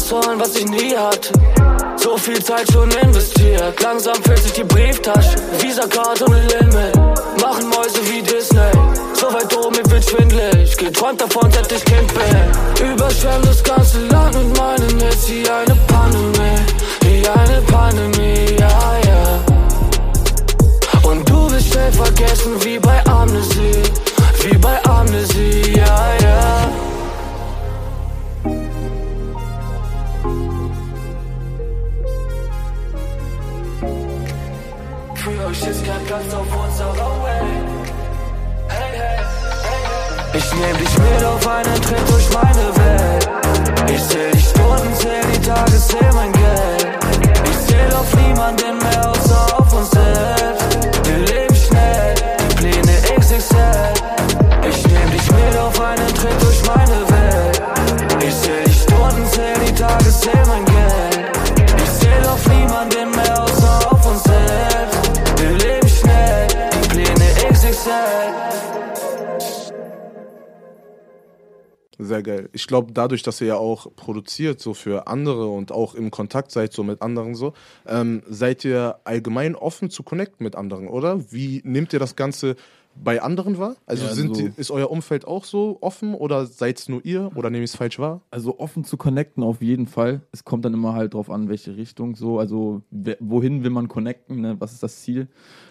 Mir das holen, was ich nie hatte. So viel Zeit schon investiert, langsam füllt sich die Brieftasche. Visa-Card ohne Limit, machen Mäuse wie Disney. So weit oben, mir wird schwindelig, geträumt davon, seit ich Kind bin. Überschwemmt das ganze Land mit meinen Hits, wie eine Pandemie, wie eine Pandemie, ja, ja. Und du bist schnell vergessen, wie bei Amnesie, wie bei Amnesie, Euch ist kein auf unserer. Ich nehm dich mit auf einen Tritt durch meine Welt. Ich zähl die Stunden, zähl die Tage, zähl mein Geld. Ich zähl auf niemanden mehr außer auf uns selbst. Wir leben schnell, die Pläne XXL. Ich nehm dich mit auf einen Tritt durch Sehr geil. Ich glaube, dadurch, dass ihr ja auch produziert, so für andere und auch im Kontakt seid, so mit anderen so, ähm, seid ihr allgemein offen zu connecten mit anderen, oder? Wie nehmt ihr das Ganze bei anderen wahr? Also Ja, sind so- die, ist euer Umfeld auch so offen oder seid es nur ihr oder nehme ich es falsch wahr? Also offen zu connecten auf jeden Fall. Es kommt dann immer halt drauf an, welche Richtung so. Also wohin will man connecten? Ne? Was ist das Ziel?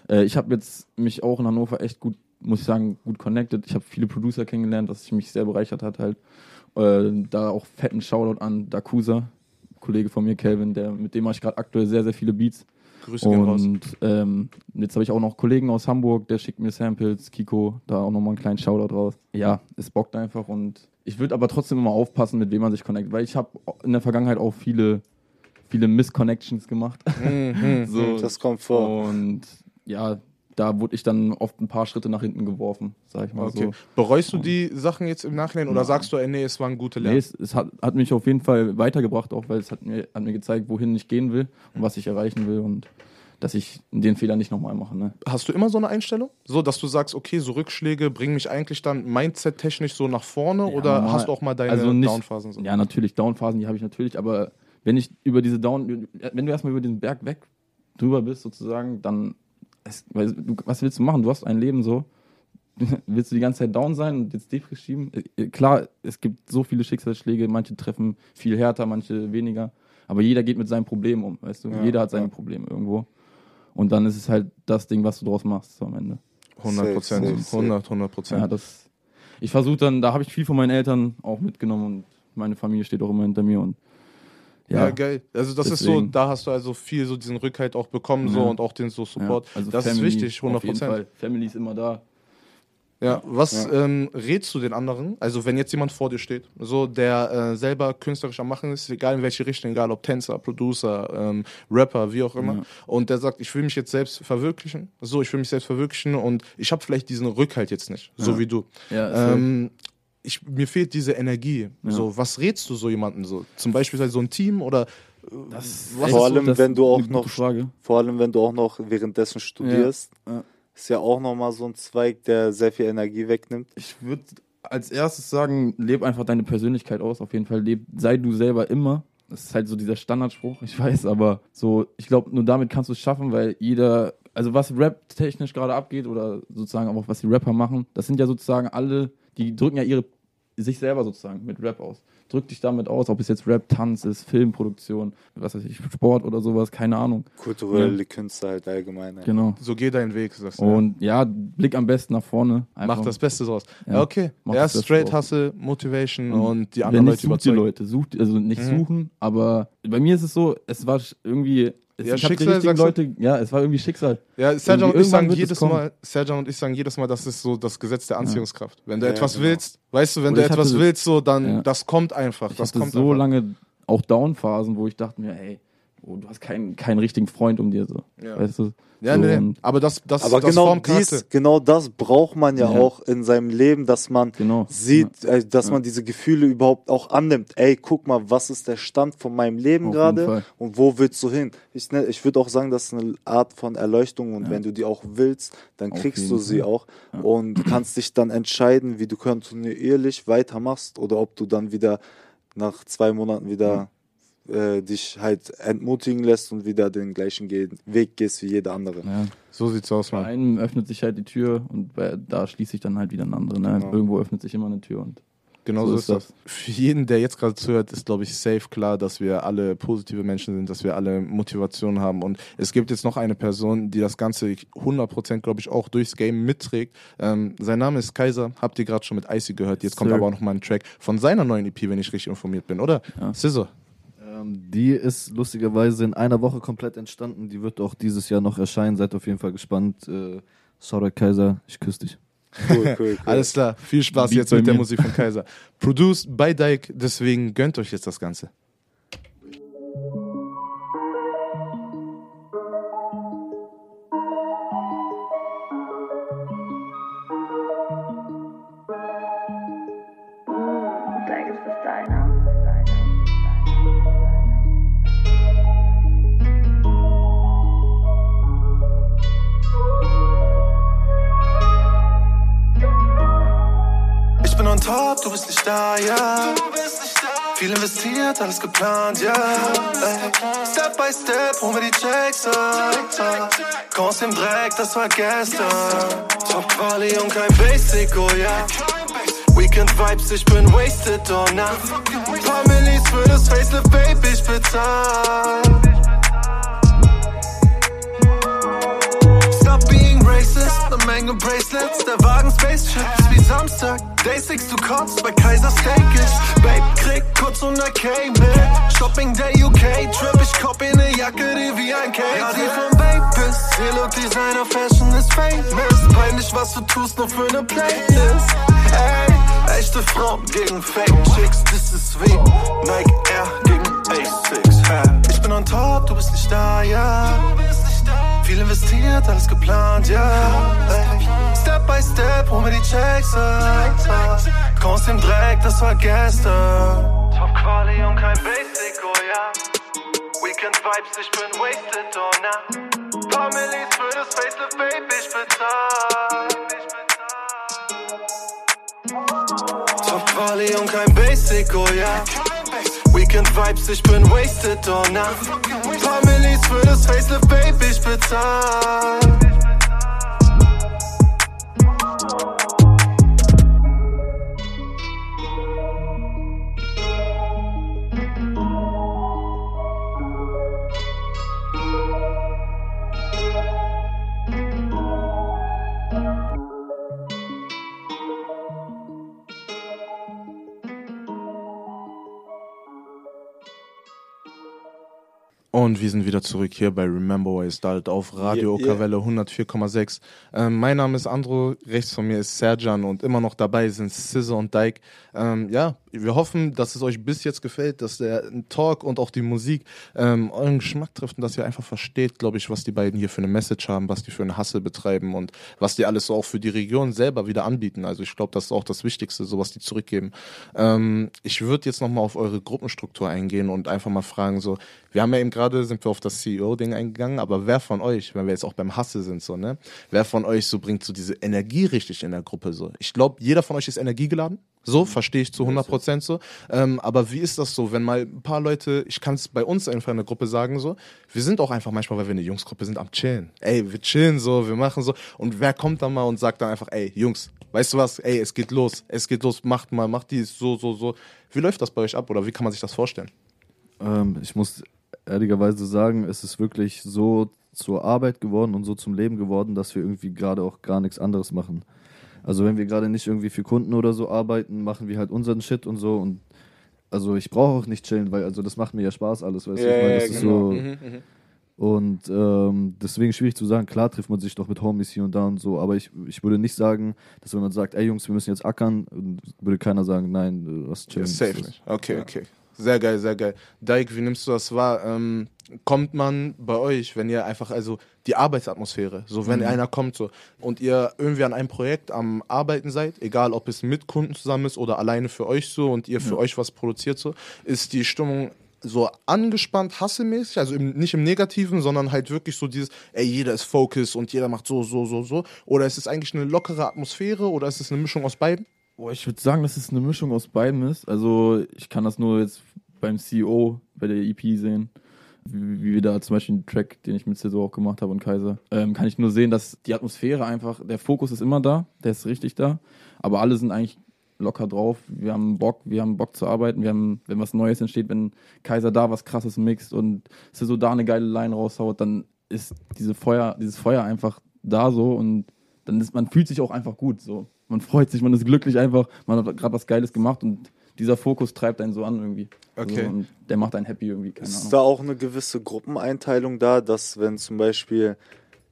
Äh, ich habe jetzt mich auch in Hannover echt gut, muss ich sagen, gut connected. Ich habe viele Producer kennengelernt, was mich sehr bereichert hat halt. Äh, da auch fetten Shoutout an Dakusa, Kollege von mir, Kelvin, der mit dem mache ich gerade aktuell sehr, sehr viele Beats. Grüße gehen raus. Und ähm, jetzt habe ich auch noch Kollegen aus Hamburg, der schickt mir Samples, Kiko, da auch nochmal einen kleinen Shoutout raus. Ja, es bockt einfach und ich würde aber trotzdem immer aufpassen, mit wem man sich connectet, weil ich habe in der Vergangenheit auch viele, viele Missconnections gemacht. Mhm. so, Das kommt vor. und ja, da wurde ich dann oft ein paar Schritte nach hinten geworfen, sag ich mal Okay. so. Bereust du die Sachen jetzt im Nachhinein oder Nein. sagst du, ey, nee, es waren gute Nee, Lernen? es, es hat, hat mich auf jeden Fall weitergebracht, auch weil es hat mir, hat mir gezeigt, wohin ich gehen will und was ich erreichen will und dass ich den Fehler nicht nochmal mache. Ne? Hast du immer so eine Einstellung? So, dass du sagst, okay, so Rückschläge bringen mich eigentlich dann mindset-technisch so nach vorne Ja, oder normal. hast du auch mal deine Also nicht- Downphasen? So? Ja, natürlich, Downphasen, die habe ich natürlich, aber wenn ich über diese Down, wenn du erstmal über diesen Berg weg drüber bist, sozusagen, dann, es, weil du, was willst du machen? Du hast ein Leben so. Willst du die ganze Zeit down sein und jetzt Defri schieben? Äh, Klar, es gibt so viele Schicksalsschläge, manche treffen viel härter, manche weniger. Aber jeder geht mit seinem Problem um, weißt du? Ja, jeder hat seine ja. Probleme irgendwo. Und dann ist es halt das Ding, was du draus machst so am Ende. 100 Prozent, Safe, safe, 100, 100 Ja, Prozent. das. Ich versuche dann, da habe ich viel von meinen Eltern auch mitgenommen und meine Familie steht auch immer hinter mir und Ja, ja, geil. Also das ist so, Deswegen. da hast du also viel so diesen Rückhalt auch bekommen so Ja. und auch den so Support. Ja, also das Family ist wichtig, 100 Auf jeden Prozent. Fall. Family ist immer da. Ja, was Ähm, rätst du den anderen? Also wenn jetzt jemand vor dir steht, so der äh, selber künstlerisch am Machen ist, egal in welche Richtung, egal ob Tänzer, Producer, ähm, Rapper, wie auch immer, Ja. und der sagt, ich will mich jetzt selbst verwirklichen, so ich will mich selbst verwirklichen und ich habe vielleicht diesen Rückhalt jetzt nicht, so Ja. wie du. Ja, Ähm, ich, mir fehlt diese Energie. Ja. So, was rätst du so jemanden so? Zum Beispiel so ein Team oder das was Vor ist allem, das wenn du auch eine gute noch- Frage. Vor allem, wenn du auch noch währenddessen studierst. Ja. Ist ja auch nochmal so ein Zweig, der sehr viel Energie wegnimmt. Ich würde als erstes sagen, leb einfach deine Persönlichkeit aus. Auf jeden Fall, leb, sei du selber immer. Das ist halt so dieser Standardspruch, ich weiß, aber so, ich glaube, nur damit kannst du es schaffen, weil jeder, also was Rap-technisch gerade abgeht oder sozusagen auch was die Rapper machen, das sind ja sozusagen alle, die drücken ja ihre, sich selber sozusagen mit Rap aus. Drück dich damit aus, ob es jetzt Rap, Tanz ist, Filmproduktion, was weiß ich, Sport oder sowas, keine Ahnung. Kulturelle Künste halt allgemein. ey. Genau. so geh deinen Weg, sagst du. Und ja, Blick am besten nach vorne. Mach Einfach. das Beste draus. Ja, Ja, okay. mach Erst das straight draus. Hustle, Motivation Und und die Wenn anderen nicht, Leute sucht die überzeugen. Leute. Sucht, also nicht Mhm. suchen, aber bei mir ist es so, es war irgendwie. Es, Ja, ich hab die Schicksal, richtigen sagst du? Leute, ja, es war irgendwie Schicksal. Ja, Serjan und ich sagen jedes. Mal, Serjan und ich sagen jedes Mal, das ist so das Gesetz der Anziehungskraft. Wenn du Ja, etwas genau. willst, weißt du, wenn Oder du etwas willst, so dann, Ja. das kommt einfach. Ich das hatte kommt so einfach. lange auch Downphasen, wo ich dachte mir, ey, oh, du hast keinen, keinen richtigen Freund um dir so. Ja. Weißt du? Ja, so, nee, aber das, das, Aber das genau, dies, genau das braucht man ja, Ja. auch in seinem Leben, dass man Genau. sieht, äh, dass Ja. man diese Gefühle überhaupt auch annimmt. Ey, guck mal, was ist der Stand von meinem Leben gerade und wo willst du hin? Ich, ne, ich würde auch sagen, das ist eine Art von Erleuchtung und Ja. wenn du die auch willst, dann Auf kriegst du sie Fall. auch Ja. und kannst dich dann entscheiden, wie du kontinuierlich weitermachst oder ob du dann wieder nach zwei Monaten wieder äh, dich halt entmutigen lässt und wieder den gleichen Ge Weg gehst wie jeder andere. Ja. So sieht's aus, Bei Mann. einem öffnet sich halt die Tür und bei, da schließt sich dann halt wieder ein anderer. Ne? Genau. Irgendwo öffnet sich immer eine Tür und Genau so, ist das. Für jeden, der jetzt gerade zuhört, ist, glaube ich, safe klar, dass wir alle positive Menschen sind, dass wir alle Motivation haben. Und es gibt jetzt noch eine Person, die das Ganze 100%, glaube ich, auch durchs Game mitträgt. Ähm, sein Name ist Kaiser, habt ihr gerade schon mit Icy gehört. Jetzt kommt Sir. aber auch noch mal ein Track von seiner neuen EP, wenn ich richtig informiert bin, oder? Ja. Scissor. Ähm, die ist lustigerweise in einer Woche komplett entstanden. Die wird auch dieses Jahr noch erscheinen. Seid auf jeden Fall gespannt. Äh, Shoutout Kaiser, ich küsse dich. Cool, cool, cool. Alles klar, viel Spaß Beat jetzt bei mit der mir. Musik von Kaiser. Produced by Dyke, deswegen gönnt euch jetzt das Ganze. Bist nicht da, ja. Viel investiert, alles geplant, ja. Ey. Step by step holen wir die Checks ab. Komm aus dem Dreck, das war gestern. Top Quali und kein Basic, oh ja. Weekend Vibes, ich bin wasted, oh na. Paar Millis für das Facelift, Baby, ich bezahl. Stop being racist, eine Menge Bracelets, der Wagen Spaceship ist wie Samstag. 6, du kommst bei Kaiser Steakish. Babe, krieg kurz 100k mit. Shopping Day UK, Trip, ich copy ne Jacke, die wie ein Cake. Ja, die von Babe bis, hier Look Designer, Fashion ist famous. Peinlich, was du tust, nur für ne Playlist. Ey, echte Frauen gegen Fake Chicks, das ist wie Nike Air gegen Asics. Hey. Ich bin on top, du bist nicht da, ja. Viel investiert, alles geplant, ja. Ey. Step by step holen wir die Checks ab. Komm aus dem Dreck, das war gestern. Top Quali und kein Basic, oh ja. Weekend Vibes, ich bin wasted, oh na. Paar Millis für das Facelift, Baby, ich bezahl. Top Quali und kein Basic, oh ja. Weekend Vibes, ich bin wasted, oh na. Paar Millis für das Facelift, Baby, ich bezahl. Thank. Und wir sind wieder zurück hier bei Remember Why Start auf Radio Yeah, yeah. Okawelle 104,6. Ähm, mein Name ist Andro, rechts von mir ist Serjan und immer noch dabei sind Scissor und Dyke. Ähm, ja, wir hoffen, dass es euch bis jetzt gefällt, dass der Talk und auch die Musik ähm, euren Geschmack trifft und dass ihr einfach versteht, glaube ich, was die beiden hier für eine Message haben, was die für eine Hassel betreiben und was die alles so auch für die Region selber wieder anbieten. Also ich glaube, das ist auch das Wichtigste, so was die zurückgeben. Ähm, ich würde jetzt nochmal auf eure Gruppenstruktur eingehen und einfach mal fragen, so, wir haben ja eben gerade, sind wir auf das CEO-Ding eingegangen, aber wer von euch, wenn wir jetzt auch beim Hasse sind, so, ne, wer von euch so bringt so diese Energie richtig in der Gruppe, so? Ich glaube, jeder von euch ist energiegeladen. So, verstehe ich zu 100 Prozent so. Ähm, aber wie ist das so, wenn mal ein paar Leute, ich kann es bei uns einfach in der Gruppe sagen, so, wir sind auch einfach manchmal, weil wir eine Jungsgruppe sind, am Chillen. Ey, wir chillen so, wir machen so. Und wer kommt dann mal und sagt dann einfach, ey, Jungs, weißt du was, ey, es geht los, es geht los, macht mal, macht dies, so, so, so. Wie läuft das bei euch ab oder wie kann man sich das vorstellen? Ähm, ich muss ehrlicherweise sagen, es ist wirklich so zur Arbeit geworden und so zum Leben geworden, dass wir irgendwie gerade auch gar nichts anderes machen. Also wenn wir gerade nicht irgendwie für Kunden oder so arbeiten, machen wir halt unseren Shit und so und also ich brauche auch nicht chillen, weil also das macht mir ja Spaß alles, weißt du? Ich meine, das ist so Mhm, mhm. und ähm, deswegen schwierig zu sagen, klar trifft man sich doch mit Homies hier und da und so, aber ich, ich würde nicht sagen, dass wenn man sagt, ey Jungs, wir müssen jetzt ackern, würde keiner sagen, nein, du hast chillen. Safe Das ist- nicht. Okay, okay. Sehr geil, sehr geil. Dike, wie nimmst du das wahr? Ähm, kommt man bei euch, wenn ihr einfach, also die Arbeitsatmosphäre, so wenn einer kommt so und ihr irgendwie an einem Projekt am Arbeiten seid, egal ob es mit Kunden zusammen ist oder alleine für euch so und ihr für euch was produziert so, ist die Stimmung so angespannt, hassemäßig, also im, nicht im Negativen, sondern halt wirklich so dieses, ey, jeder ist focus und jeder macht so, so, so, so. Oder ist es eigentlich eine lockere Atmosphäre oder ist es eine Mischung aus beiden? Boah, ich würde sagen, dass es eine Mischung aus beidem ist. Also ich kann das nur jetzt beim CEO bei der EP sehen. Wie, wie wir da zum Beispiel den Track, den ich mit Cesar auch gemacht habe und Kaiser, ähm, kann ich nur sehen, dass die Atmosphäre einfach, der Fokus ist immer da, der ist richtig da, aber alle sind eigentlich locker drauf. Wir haben Bock, wir haben Bock zu arbeiten, wir haben, wenn was Neues entsteht, wenn Kaiser da was krasses mixt und Cesar da eine geile Line raushaut, dann ist diese Feuer, dieses Feuer einfach da so und dann ist, man fühlt sich auch einfach gut so. Man freut sich, man ist glücklich einfach, man hat gerade was Geiles gemacht und dieser Fokus treibt einen so an irgendwie. Okay. Also, und der macht einen happy irgendwie, keine Ist Ahnung. da auch eine gewisse Gruppeneinteilung da, dass wenn zum Beispiel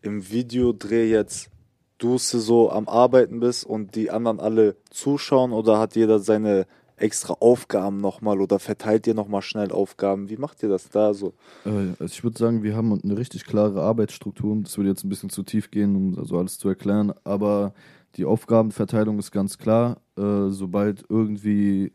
im Videodreh jetzt du so am Arbeiten bist und die anderen alle zuschauen oder hat jeder seine extra Aufgaben nochmal oder verteilt ihr nochmal schnell Aufgaben? Wie macht ihr das da so? Äh, Also ich würde sagen, wir haben eine richtig klare Arbeitsstruktur. Das würde jetzt ein bisschen zu tief gehen, um also alles zu erklären. Aber die Aufgabenverteilung ist ganz klar. Äh, sobald irgendwie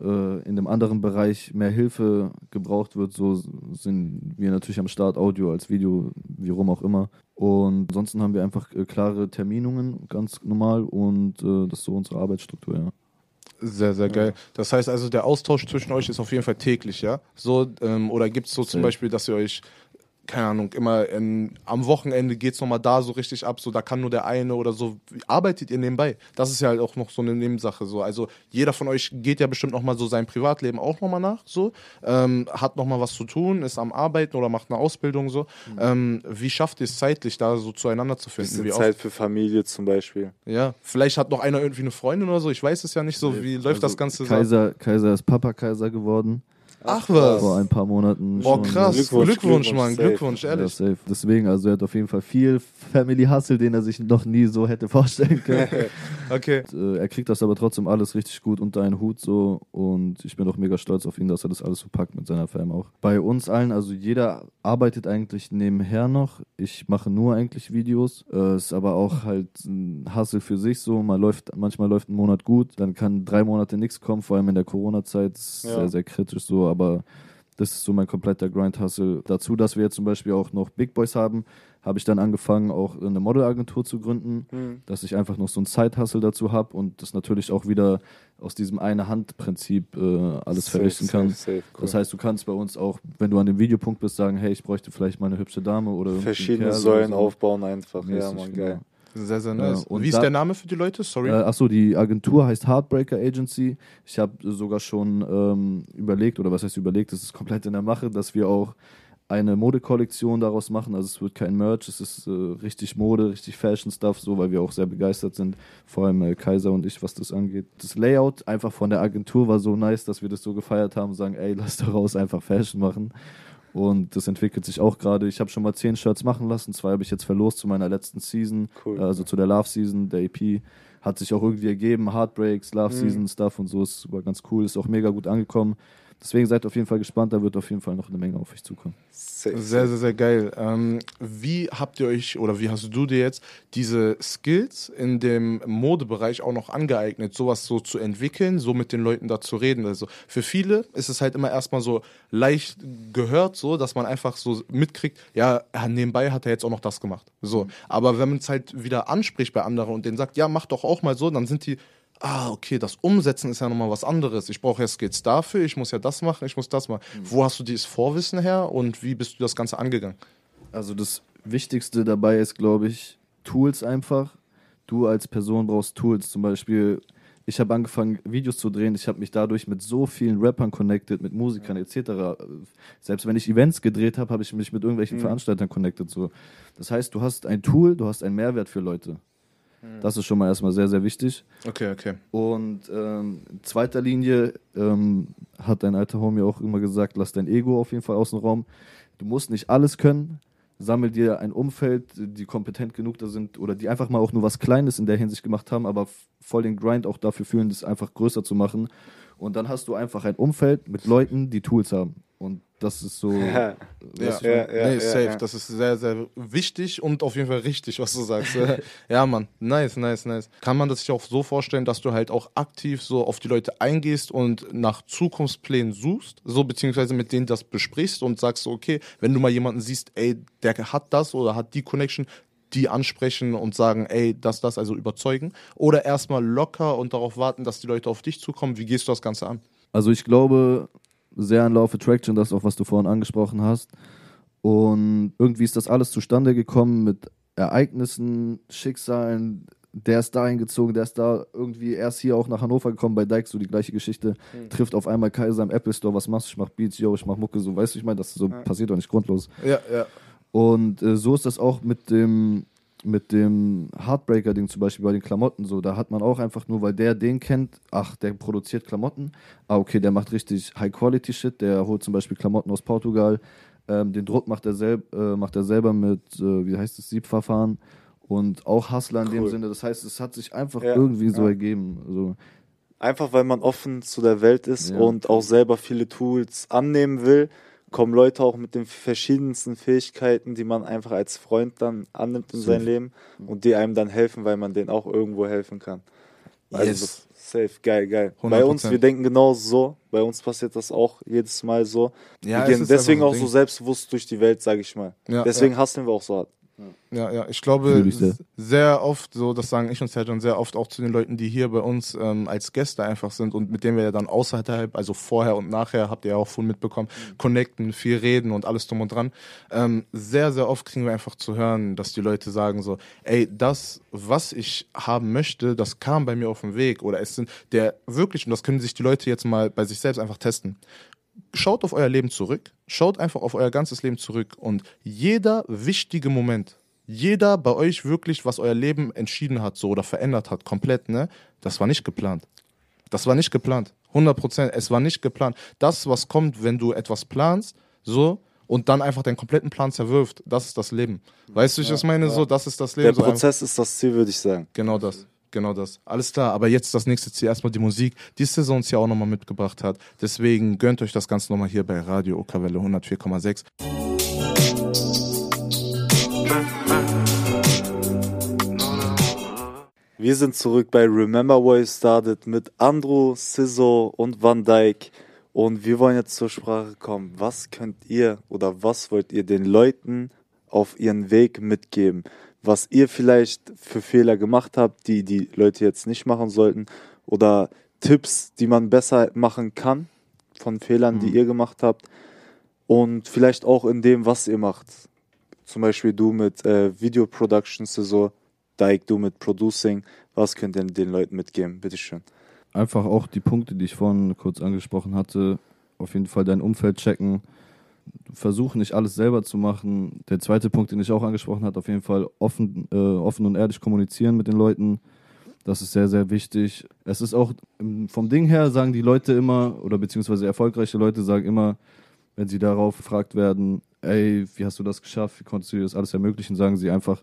äh, in dem anderen Bereich mehr Hilfe gebraucht wird, so sind wir natürlich am Start, Audio als Video, wie rum auch immer. Und ansonsten haben wir einfach äh, klare Terminungen, ganz normal. Und äh, das ist so unsere Arbeitsstruktur, ja. Sehr, sehr geil. Das heißt also, der Austausch zwischen euch ist auf jeden Fall täglich, ja? So, ähm, oder gibt es so zum. Beispiel, dass ihr euch, keine Ahnung, immer in, am Wochenende geht's nochmal da so richtig ab, so da kann nur der eine oder so. Wie arbeitet ihr nebenbei? Das ist ja halt auch noch so eine Nebensache. So. Also jeder von euch geht ja bestimmt nochmal so sein Privatleben auch nochmal nach, so, ähm, hat nochmal was zu tun, ist am Arbeiten oder macht eine Ausbildung so. Ähm, wie schafft ihr es zeitlich, da so zueinander zu finden? Bisschen? Zeit für Familie zum Beispiel. Ja, vielleicht hat noch einer irgendwie eine Freundin oder so, ich weiß es ja nicht so. Wie läuft das Ganze so? Also Kaiser, Kaiser ist Papa Kaiser geworden. Ach was. Vor ein paar Monaten. Boah, schon. krass. Glückwunsch, Glückwunsch, Glückwunsch, Mann. Glückwunsch, Ja, ehrlich. safe. Deswegen, also er hat auf jeden Fall viel Family Hustle, den er sich noch nie so hätte vorstellen können. Okay. äh, er kriegt das aber trotzdem alles richtig gut unter einen Hut so und ich bin auch mega stolz auf ihn, dass er das alles so packt mit seiner Fam auch. Bei uns allen, also jeder arbeitet eigentlich nebenher noch. Ich mache nur eigentlich Videos. Äh, ist aber auch halt ein Hustle für sich so. Man läuft, manchmal läuft ein Monat gut, dann kann drei Monate nichts kommen, vor allem in der Corona-Zeit. Ist Ja. sehr, sehr kritisch so, aber das ist so mein kompletter Grind-Hustle. Dazu, dass wir jetzt zum Beispiel auch noch Big Boys haben, habe ich dann angefangen, auch eine Modelagentur zu gründen, Hm. dass ich einfach noch so ein Side-Hustle dazu habe und das natürlich auch wieder aus diesem Eine-Hand-Prinzip äh, alles Safe, verrichten kann. safe, safe, cool. Das heißt, du kannst bei uns auch, wenn du an dem Videopunkt bist, sagen, hey, ich bräuchte vielleicht mal eine hübsche Dame oder Verschiedene Kerl Säulen oder so. aufbauen einfach. Ja, man, genau. geil. Sehr, sehr nice. und Wie ist der Name für die Leute? Sorry. Äh, achso, die Agentur heißt Heartbreaker Agency. Ich habe sogar schon ähm, überlegt, oder was heißt überlegt, das ist komplett in der Mache, dass wir auch eine Modekollektion daraus machen. Also es wird kein Merch, es ist äh, richtig Mode, richtig Fashion-Stuff, so, weil wir auch sehr begeistert sind, vor allem äh, Kaiser und ich, was das angeht. Das Layout einfach von der Agentur war so nice, dass wir das so gefeiert haben, sagen, ey, lass daraus einfach Fashion machen. Und das entwickelt sich auch gerade. Ich habe schon mal zehn Shirts machen lassen. Zwei habe ich jetzt verlost zu meiner letzten Season, Cool. also zu der Love Season, der EP. Hat sich auch irgendwie ergeben. Heartbreaks, Love Mhm. Season Stuff und so ist war ganz cool. Ist auch mega gut angekommen. Deswegen seid auf jeden Fall gespannt. Da wird auf jeden Fall noch eine Menge auf euch zukommen. Sehr, sehr, sehr geil. Ähm, wie habt ihr euch oder wie hast du dir jetzt diese Skills in dem Modebereich auch noch angeeignet, sowas so zu entwickeln, so mit den Leuten da zu reden? Also für viele ist es halt immer erstmal so leicht gehört, so, dass man einfach so mitkriegt, ja, ja, nebenbei hat er jetzt auch noch das gemacht. So. Aber wenn man es halt wieder anspricht bei anderen und denen sagt, ja, mach doch auch mal so, dann sind die, ah, okay, das Umsetzen ist ja nochmal was anderes. Ich brauche ja Skills dafür, ich muss ja das machen, ich muss das machen. Wo hast du dieses Vorwissen her und wie bist du das Ganze angegangen? Also das Wichtigste dabei ist, glaube ich, Tools einfach. Du als Person brauchst Tools. Zum Beispiel, ich habe angefangen, Videos zu drehen. Ich habe mich dadurch mit so vielen Rappern connected, mit Musikern etc. Selbst wenn ich Events gedreht habe, habe ich mich mit irgendwelchen Veranstaltern connected. So. Das heißt, du hast ein Tool, du hast einen Mehrwert für Leute. Das ist schon mal erstmal sehr, sehr wichtig. Okay, okay. Und ähm, in zweiter Linie ähm, hat dein alter Homie auch immer gesagt, lass dein Ego auf jeden Fall außen Raum. Du musst nicht alles können. Sammel dir ein Umfeld, die kompetent genug da sind oder die einfach mal auch nur was Kleines in der Hinsicht gemacht haben, aber voll den Grind auch dafür fühlen, das einfach größer zu machen. Und dann hast du einfach ein Umfeld mit Leuten, die Tools haben. Und das ist so. Ja. Ja, Ja, ja, nee, ja, safe. ja. Das ist sehr, sehr wichtig und auf jeden Fall richtig, was du sagst. ja, Mann. Nice, nice, nice. Kann man das sich auch so vorstellen, dass du halt auch aktiv so auf die Leute eingehst und nach Zukunftsplänen suchst, so beziehungsweise mit denen das besprichst und sagst so, okay, wenn du mal jemanden siehst, ey, der hat das oder hat die Connection, die ansprechen und sagen, ey, das, das, also überzeugen? Oder erstmal locker und darauf warten, dass die Leute auf dich zukommen? Wie gehst du das Ganze an? Also ich glaube sehr an Law of Attraction, das ist auch, was du vorhin angesprochen hast. Und irgendwie ist das alles zustande gekommen mit Ereignissen, Schicksalen. Der ist da eingezogen, der ist da irgendwie erst hier auch nach Hannover gekommen, bei Dyke, so die gleiche Geschichte. Trifft auf einmal Kaiser im Apple Store, was machst du? Ich mach Beats, yo, ich mach Mucke, so, weißt du, ich meine, das so passiert doch nicht grundlos. Ja, ja. Und äh, so ist das auch mit dem, mit dem Heartbreaker-Ding zum Beispiel bei den Klamotten so. Da hat man auch einfach nur, weil der den kennt, ach, der produziert Klamotten. Ah, okay, der macht richtig High-Quality-Shit. Der holt zum Beispiel Klamotten aus Portugal. Ähm, den Druck macht er, selb, äh, macht er selber mit, äh, wie heißt es, Siebverfahren. Und auch Hustler in dem Cool. Sinne. Das heißt, es hat sich einfach Ja, irgendwie so ja. ergeben. Also, Einfach weil man offen zu der Welt ist Ja. und auch selber viele Tools annehmen will, kommen Leute auch mit den verschiedensten Fähigkeiten, die man einfach als Freund dann annimmt in sein Safe. Leben und die einem dann helfen, weil man denen auch irgendwo helfen kann. Also Yes. safe, geil, geil. Bei uns, 100%. wir denken genau so. Bei uns passiert das auch jedes Mal so. Ja, wir gehen deswegen auch so so selbstbewusst durch die Welt, sag ich mal. Ja, deswegen hasseln wir auch so hart. Ja, ja, ich glaube sehr. oft, so das sagen ich und Serjan sehr oft auch zu den Leuten, die hier bei uns ähm, als Gäste einfach sind und mit denen wir ja dann außerhalb, also vorher und nachher, habt ihr ja auch schon mitbekommen, connecten, viel reden und alles drum und dran. Ähm, sehr, sehr oft kriegen wir einfach zu hören, dass die Leute sagen so, ey, das, was ich haben möchte, das kam bei mir auf den Weg oder es sind der wirklich, und das können sich die Leute jetzt mal bei sich selbst einfach testen schaut auf euer Leben zurück, schaut einfach auf euer ganzes Leben zurück und jeder wichtige Moment, jeder bei euch wirklich, was euer Leben entschieden hat, so oder verändert hat, komplett, ne, das war nicht geplant. Das war nicht geplant. 100 Prozent. Es war nicht geplant. Das, was kommt, wenn du etwas planst, so, und dann einfach deinen kompletten Plan zerwirft, das ist das Leben. Weißt du, wie ich das meine? So, das ist das Leben. Der so einfach- Prozess ist das Ziel, würde ich sagen. Genau das. Genau das. Alles klar, aber jetzt das nächste Ziel, erstmal die Musik, die Saison uns ja auch nochmal mitgebracht hat. Deswegen gönnt euch das Ganze nochmal hier bei Radio Okawelle 104,6. Wir sind zurück bei Remember Where You Started mit Andro, Sizzo und Van Dyke. Und wir wollen jetzt zur Sprache kommen. Was könnt ihr oder was wollt ihr den Leuten auf ihren Weg mitgeben? Was ihr vielleicht für Fehler gemacht habt, die die Leute jetzt nicht machen sollten? Oder Tipps, die man besser machen kann von Fehlern, die ihr gemacht habt? Und vielleicht auch in dem, was ihr macht. Zum Beispiel du mit äh, Video Production, Sizzo. Dike, du mit Producing, was könnt ihr den Leuten mitgeben? Bitteschön. Einfach auch die Punkte, die ich vorhin kurz angesprochen hatte, auf jeden Fall dein Umfeld checken. Versuch nicht alles selber zu machen. Der zweite Punkt, den ich auch angesprochen habe, auf jeden Fall offen, äh, offen und ehrlich kommunizieren mit den Leuten. Das ist sehr, sehr wichtig. Es ist auch ähm, vom Ding her, sagen die Leute immer, oder beziehungsweise erfolgreiche Leute sagen immer, wenn sie darauf gefragt werden, ey, wie hast du das geschafft, wie konntest du dir das alles ermöglichen, sagen sie einfach,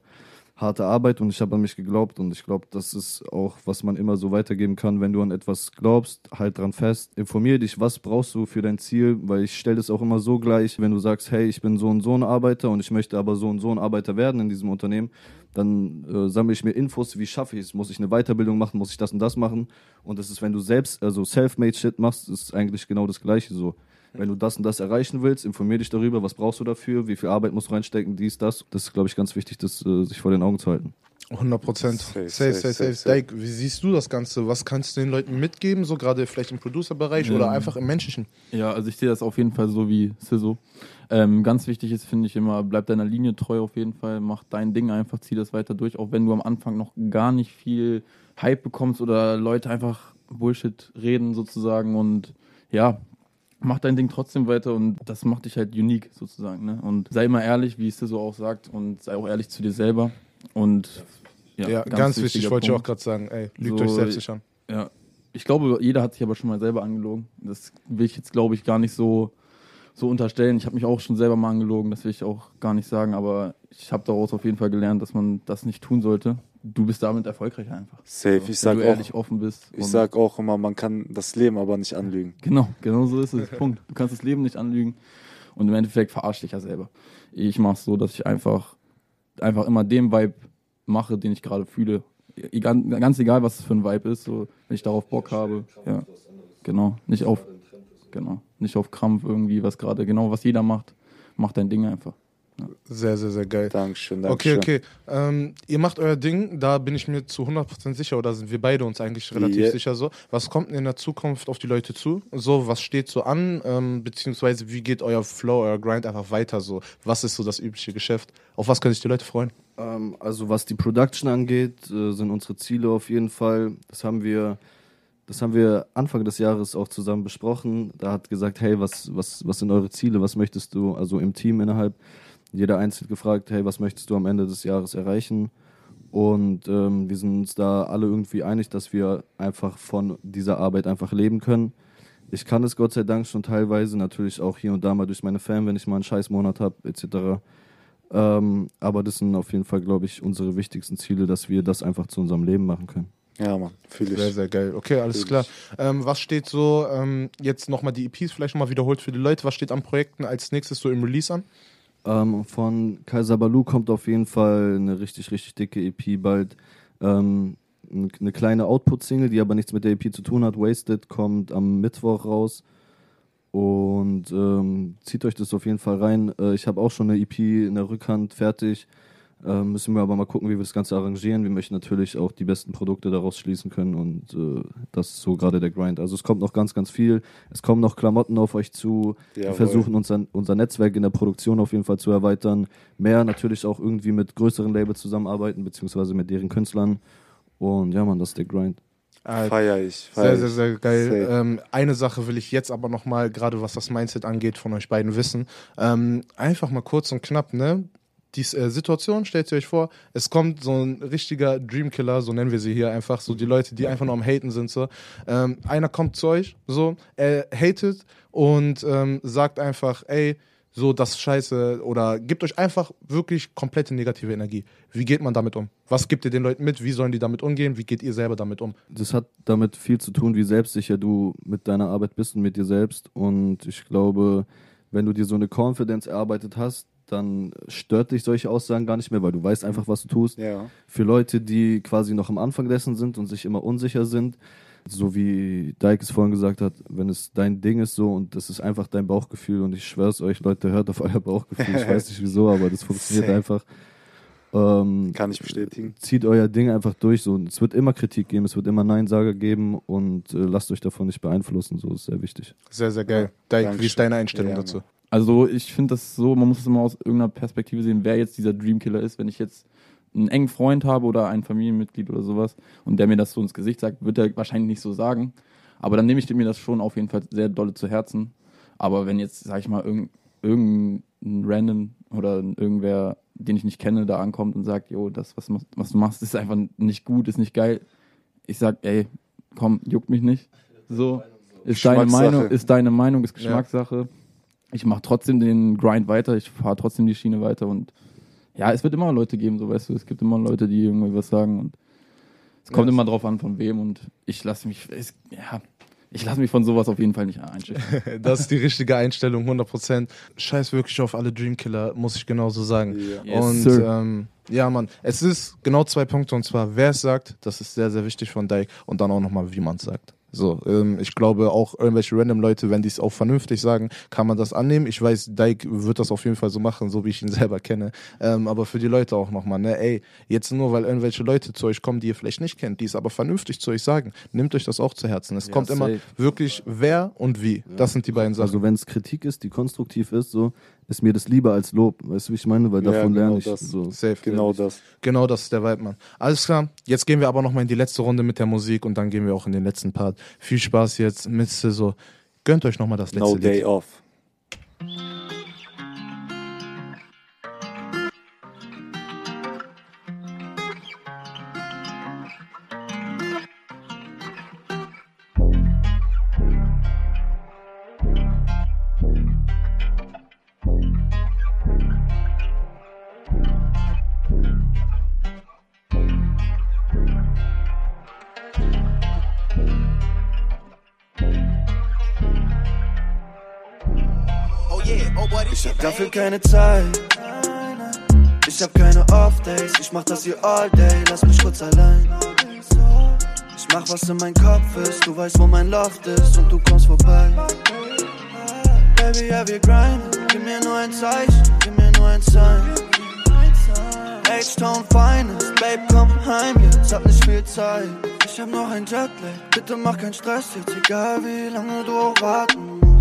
harte Arbeit und ich habe an mich geglaubt und ich glaube, das ist auch, was man immer so weitergeben kann, wenn du an etwas glaubst, halt dran fest, informier dich, was brauchst du für dein Ziel, weil ich stelle das auch immer so gleich, wenn du sagst, hey, ich bin so und so ein Arbeiter und ich möchte aber so und so ein Arbeiter werden in diesem Unternehmen, dann äh, sammle ich mir Infos, wie schaffe ich es, muss ich eine Weiterbildung machen, muss ich das und das machen? Und das ist, wenn du selbst, also self-made Shit machst, ist eigentlich genau das Gleiche so. Wenn du das und das erreichen willst, informier dich darüber, was brauchst du dafür, wie viel Arbeit musst du reinstecken, dies, das. Das ist, glaube ich, ganz wichtig, das äh, sich vor den Augen zu halten. 100 Prozent. Safe, Safe, safe, safe, safe, safe. Dike, wie siehst du das Ganze? Was kannst du den Leuten mitgeben, so gerade vielleicht im Producer-Bereich oder einfach im Menschlichen? Ja, also ich sehe das auf jeden Fall so wie Sizzo. Ähm, ganz wichtig ist, finde ich immer, bleib deiner Linie treu auf jeden Fall, mach dein Ding einfach, zieh das weiter durch, auch wenn du am Anfang noch gar nicht viel Hype bekommst oder Leute einfach Bullshit reden sozusagen und ja, mach dein Ding trotzdem weiter und das macht dich halt unique sozusagen. Ne? Und sei immer ehrlich, wie es Sizzo auch sagt und sei auch ehrlich zu dir selber und ja, Ja, ganz, wichtig, wichtiger wollte ich auch gerade sagen. Ey, lügt So, euch selbst nicht an. Ja, ich glaube, jeder hat sich aber schon mal selber angelogen. Das will ich jetzt, glaube ich, gar nicht so, so unterstellen. Ich habe mich auch schon selber mal angelogen, das will ich auch gar nicht sagen, aber ich habe daraus auf jeden Fall gelernt, dass man das nicht tun sollte. Du bist damit erfolgreich einfach. Safe. So, ich wenn sag du auch, ehrlich offen bist. ich sag auch immer, man kann das Leben aber nicht anlügen. Genau, genau so ist es. Punkt. Du kannst das Leben nicht anlügen und im Endeffekt verarsch dich ja selber. Ich mache es so, dass ich einfach, einfach immer den Vibe mache, den ich gerade fühle. Egal, ganz egal, was es für ein Vibe ist, so, wenn ich darauf Bock habe. Ja, genau. Nicht auf, genau, nicht auf Krampf irgendwie, was gerade, genau, was jeder macht. Mach dein Ding einfach. Sehr, sehr, sehr geil. Dankeschön, Okay, Dankeschön. okay. Ähm, ihr macht euer Ding, da bin ich mir zu 100% sicher, oder sind wir beide uns eigentlich relativ Yeah. sicher so. Was kommt denn in der Zukunft auf die Leute zu? So, was steht so an? Ähm, beziehungsweise, wie geht euer Flow, euer Grind einfach weiter so? Was ist so das übliche Geschäft? Auf was können sich die Leute freuen? Ähm, also was die Production angeht, äh, sind unsere Ziele auf jeden Fall. Das haben wir, das haben wir Anfang des Jahres auch zusammen besprochen. Da hat gesagt, hey, was, was, was sind eure Ziele? Was möchtest du, also im Team innerhalb? Jeder einzeln gefragt, hey, was möchtest du am Ende des Jahres erreichen? Und ähm, wir sind uns da alle irgendwie einig, dass wir einfach von dieser Arbeit einfach leben können. Ich kann es Gott sei Dank schon teilweise, natürlich auch hier und da mal durch meine Fan, wenn ich mal einen Scheißmonat habe, etc. Ähm, aber das sind auf jeden Fall, glaube ich, unsere wichtigsten Ziele, dass wir das einfach zu unserem Leben machen können. Ja, Mann, fühle Sehr, ich. sehr geil. Okay, alles klar. Ähm, was steht so, ähm, jetzt nochmal die EPs vielleicht nochmal wiederholt für die Leute, was steht an Projekten als nächstes so im Release an? Ähm, von Kaiser Balu kommt auf jeden Fall eine richtig, richtig dicke EP bald. Ähm, eine kleine Output-Single, die aber nichts mit der EP zu tun hat. Wasted kommt am Mittwoch raus. Und ähm, zieht euch das auf jeden Fall rein. Äh, ich habe auch schon eine EP in der Rückhand fertig. Äh, müssen wir aber mal gucken, wie wir das Ganze arrangieren. Wir möchten natürlich auch die besten Produkte daraus schließen können und äh, das ist so gerade der Grind. Also es kommt noch ganz, ganz viel. Es kommen noch Klamotten auf euch zu. Wir Jawohl. versuchen unser, unser Netzwerk in der Produktion auf jeden Fall zu erweitern. Mehr natürlich auch irgendwie mit größeren Labels zusammenarbeiten, beziehungsweise mit deren Künstlern. Und ja, man, das ist der Grind. Feier ich. Sehr, Feier sehr, ich. sehr geil. Ähm, eine Sache will ich jetzt aber nochmal, gerade was das Mindset angeht, von euch beiden wissen. Ähm, einfach mal kurz und knapp, ne? Die äh, Situation, stellt ihr euch vor, es kommt so ein richtiger Dreamkiller, so nennen wir sie hier einfach, so die Leute, die einfach nur am Haten sind, so. Ähm, einer kommt zu euch, so, er hatet und ähm, sagt einfach, ey, so, das ist scheiße oder gibt euch einfach wirklich komplette negative Energie. Wie geht man damit um? Was gibt ihr den Leuten mit? Wie sollen die damit umgehen? Wie geht ihr selber damit um? das hat damit viel zu tun, wie selbstsicher du mit deiner Arbeit bist und mit dir selbst. Und ich glaube, wenn du dir so eine Confidence erarbeitet hast, dann stört dich solche Aussagen gar nicht mehr, weil du weißt einfach, was du tust. Ja. Für Leute, die quasi noch am Anfang dessen sind und sich immer unsicher sind, so wie Dike es vorhin gesagt hat, wenn es dein Ding ist so und das ist einfach dein Bauchgefühl und ich schwör's euch, Leute, hört auf euer Bauchgefühl. Ich weiß nicht wieso, aber das funktioniert einfach. Ähm, Kann ich bestätigen. zieht euer Ding einfach durch. So. Und Es wird immer Kritik geben, es wird immer Neinsager geben und äh, lasst euch davon nicht beeinflussen. So ist sehr wichtig. Sehr, sehr geil. Dike, wie ist deine Einstellung Ja, dazu? Also ich finde das so, man muss es immer aus irgendeiner Perspektive sehen, wer jetzt dieser Dreamkiller ist. Wenn ich jetzt einen engen Freund habe oder ein Familienmitglied oder sowas und der mir das so ins Gesicht sagt, wird er wahrscheinlich nicht so sagen. Aber dann nehme ich mir das schon auf jeden Fall sehr dolle zu Herzen. Aber wenn jetzt, sag ich mal, irgend, irgendein Random oder irgendwer, den ich nicht kenne, da ankommt und sagt, jo, das, was, was du machst, ist einfach nicht gut, ist nicht geil. Ich sag, ey, komm, juckt mich nicht. So, ist deine. Meinung, ist deine Meinung, ist Geschmackssache. Ich mache trotzdem den Grind weiter, ich fahre trotzdem die Schiene weiter und ja, es wird immer Leute geben, so weißt du, es gibt immer Leute, die irgendwie was sagen und es kommt immer drauf an, von wem und ich lasse mich, es, ja, ich lasse mich von sowas auf jeden Fall nicht einschüchtern. Das ist die richtige Einstellung, 100%. Scheiß wirklich auf alle Dreamkiller, muss ich genauso sagen. Ja. Yes, und ähm, ja, Mann, es ist genau zwei Punkte und zwar, wer es sagt, das ist sehr, sehr wichtig von Dike und dann auch nochmal, wie man es sagt. So, ähm, ich glaube auch irgendwelche random Leute, wenn die es auch vernünftig sagen, kann man das annehmen. Ich weiß, Dike wird das auf jeden Fall so machen, so wie ich ihn selber kenne. Ähm, aber für die Leute auch nochmal, ne, ey, jetzt nur weil irgendwelche Leute zu euch kommen, die ihr vielleicht nicht kennt, die es aber vernünftig zu euch sagen, nehmt euch das auch zu Herzen. Es Ja, kommt immer safe. wirklich wer und wie. Das sind die beiden Sachen. Also wenn es Kritik ist, die konstruktiv ist, so ist mir das lieber als Lob. Weißt du, wie ich meine? Weil Ja, davon genau lerne ich das. so. Safe. Genau das. Genau das ist der Vibe, Mann. Alles klar, jetzt gehen wir aber nochmal in die letzte Runde mit der Musik und dann gehen wir auch in den letzten Part. Viel Spaß jetzt mit so. Gönnt euch nochmal das letzte No day Lied. off. Dafür keine Zeit. Ich hab keine Off-Days, ich mach das hier all day, lass mich kurz allein. Ich mach was in mein Kopf ist, du weißt, wo mein Loft ist und du kommst vorbei. Baby, ja, wir grinden, gib mir nur ein Zeichen, gib mir nur ein Sign. H-Town Finest, Babe, komm heim, jetzt hab nicht viel Zeit. Ich hab noch ein Jetlag, bitte mach keinen Stress jetzt, egal wie lange du auch warten musst.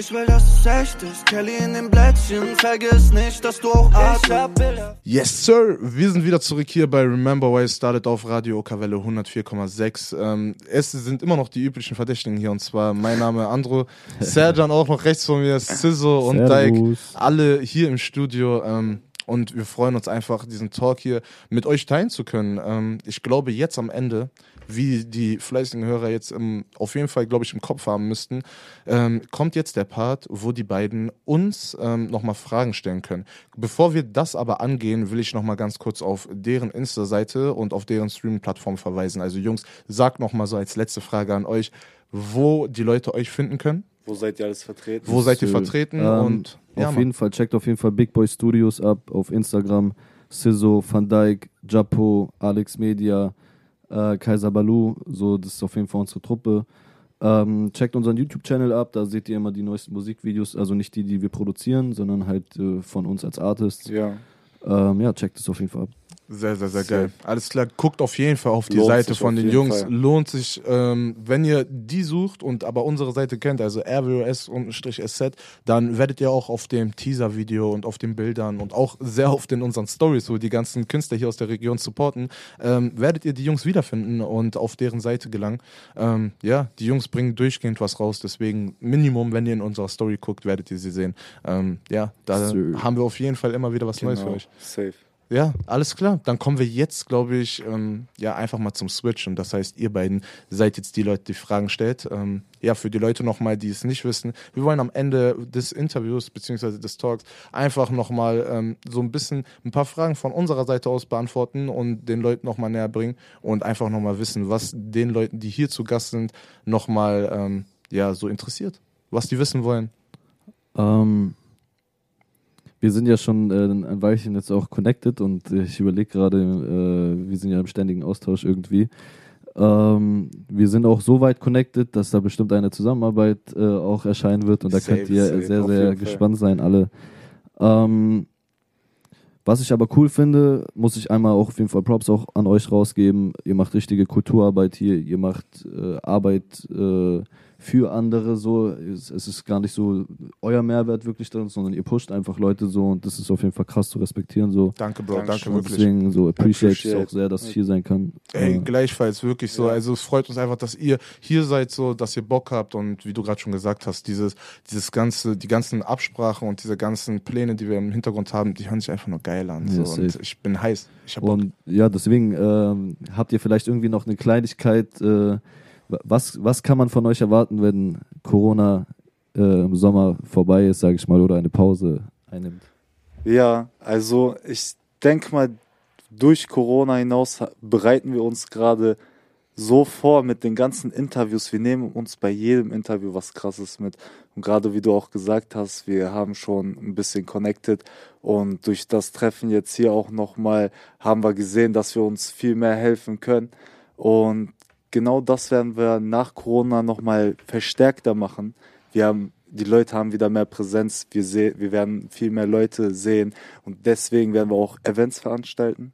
Ich will, dass es echt ist, Kelly in den Blättchen, vergiss nicht, dass du auch atmest. Yes, Sir. Wir sind wieder zurück hier bei Remember Why It Started auf Radio Okawelle 104,6. Ähm, es sind immer noch die üblichen Verdächtigen hier und zwar mein Name Andro, Serjan auch noch rechts von mir, Sizzo und Dike. Servus. Alle hier im Studio. Ähm, und wir freuen uns einfach, diesen Talk hier mit euch teilen zu können. Ähm, ich glaube, jetzt am Ende, wie die fleißigen Hörer jetzt im, auf jeden Fall, glaube ich, im Kopf haben müssten, ähm, kommt jetzt der Part, wo die beiden uns ähm, nochmal Fragen stellen können. Bevor wir das aber angehen, will ich nochmal ganz kurz auf deren Insta-Seite und auf deren Streaming-Plattform verweisen. Also Jungs, sagt nochmal so als letzte Frage an euch, wo die Leute euch finden können. Wo seid ihr alles vertreten? Wo seid ihr vertreten? ähm, und ja, auf Mann. jeden Fall, checkt auf jeden Fall Big Boy Studios ab auf Instagram. Sizzo, Van Dijk, Japo, Alex Media, äh, Kaiser Balu. So, das ist auf jeden Fall unsere Truppe. Ähm, checkt unseren YouTube-Channel ab, da seht ihr immer die neuesten Musikvideos, also nicht die, die wir produzieren, sondern halt äh, von uns als Artists. Ja. Ähm, ja, checkt es auf jeden Fall ab. Sehr, sehr, sehr geil. Alles klar, guckt auf jeden Fall auf die Lohnt Seite von den Jungs. Fall. Lohnt sich, ähm, wenn ihr die sucht und aber unsere Seite kennt, also RWOS-SZ, dann werdet ihr auch auf dem Teaser-Video und auf den Bildern und auch sehr oft in unseren Stories, wo die ganzen Künstler hier aus der Region supporten, ähm, werdet ihr die Jungs wiederfinden und auf deren Seite gelangen. Ähm, ja, die Jungs bringen durchgehend was raus, deswegen Minimum, wenn ihr in unserer Story guckt, werdet ihr sie sehen. Ähm, ja, da Sir. haben wir auf jeden Fall immer wieder was Neues für Genau. euch. Safe. Ja, alles klar. Dann kommen wir jetzt, glaube ich, ähm, ja, einfach mal zum Switch. Und das heißt, ihr beiden seid jetzt die Leute, die Fragen stellt. Ähm, ja, für die Leute nochmal, die es nicht wissen, wir wollen am Ende des Interviews beziehungsweise des Talks einfach nochmal ähm, so ein bisschen ein paar Fragen von unserer Seite aus beantworten und den Leuten nochmal näher bringen und einfach nochmal wissen, was den Leuten, die hier zu Gast sind, nochmal ähm, ja, so interessiert. Was die wissen wollen. Ähm, wir sind ja schon äh, ein Weilchen jetzt auch connected und ich überlege gerade, äh, wir sind ja im ständigen Austausch irgendwie. Ähm, wir sind auch so weit connected, dass da bestimmt eine Zusammenarbeit äh, auch erscheinen wird und da Safe, könnt ihr safe, sehr, sehr jeden Fall. gespannt sein, alle. Ähm, was ich aber cool finde, muss ich einmal auch auf jeden Fall Props auch an euch rausgeben. Ihr macht richtige Kulturarbeit hier, ihr macht äh, Arbeit äh, für andere so. Es, es ist gar nicht so euer Mehrwert wirklich drin, sondern ihr pusht einfach Leute so und das ist auf jeden Fall krass zu respektieren so. Danke, Bro. Danke Und wirklich. deswegen so appreciate ich Appreciate. auch sehr, dass ich hier sein kann. Ey, gleichfalls, wirklich so. Ja. Also es freut uns einfach, dass ihr hier seid, so, dass ihr Bock habt und wie du gerade schon gesagt hast, dieses, dieses ganze, die ganzen Absprachen und diese ganzen Pläne, die wir im Hintergrund haben, die hören sich einfach nur geil an. Ja, So. Und ich bin heiß. Ich hab Bock. Und ja, deswegen ähm, habt ihr vielleicht irgendwie noch eine Kleinigkeit. Äh, was, was kann man von euch erwarten, wenn Corona äh, im Sommer vorbei ist, sage ich mal, oder eine Pause einnimmt? Ja, also ich denke mal, durch Corona hinaus bereiten wir uns gerade so vor mit den ganzen Interviews. Wir nehmen uns bei jedem Interview was Krasses mit. Und gerade wie du auch gesagt hast, wir haben schon ein bisschen connected. Und durch das Treffen jetzt hier auch nochmal haben wir gesehen, dass wir uns viel mehr helfen können. Und genau das werden wir nach Corona nochmal verstärkter machen. Wir haben, die Leute haben wieder mehr Präsenz, wir, seh, wir werden viel mehr Leute sehen und deswegen werden wir auch Events veranstalten.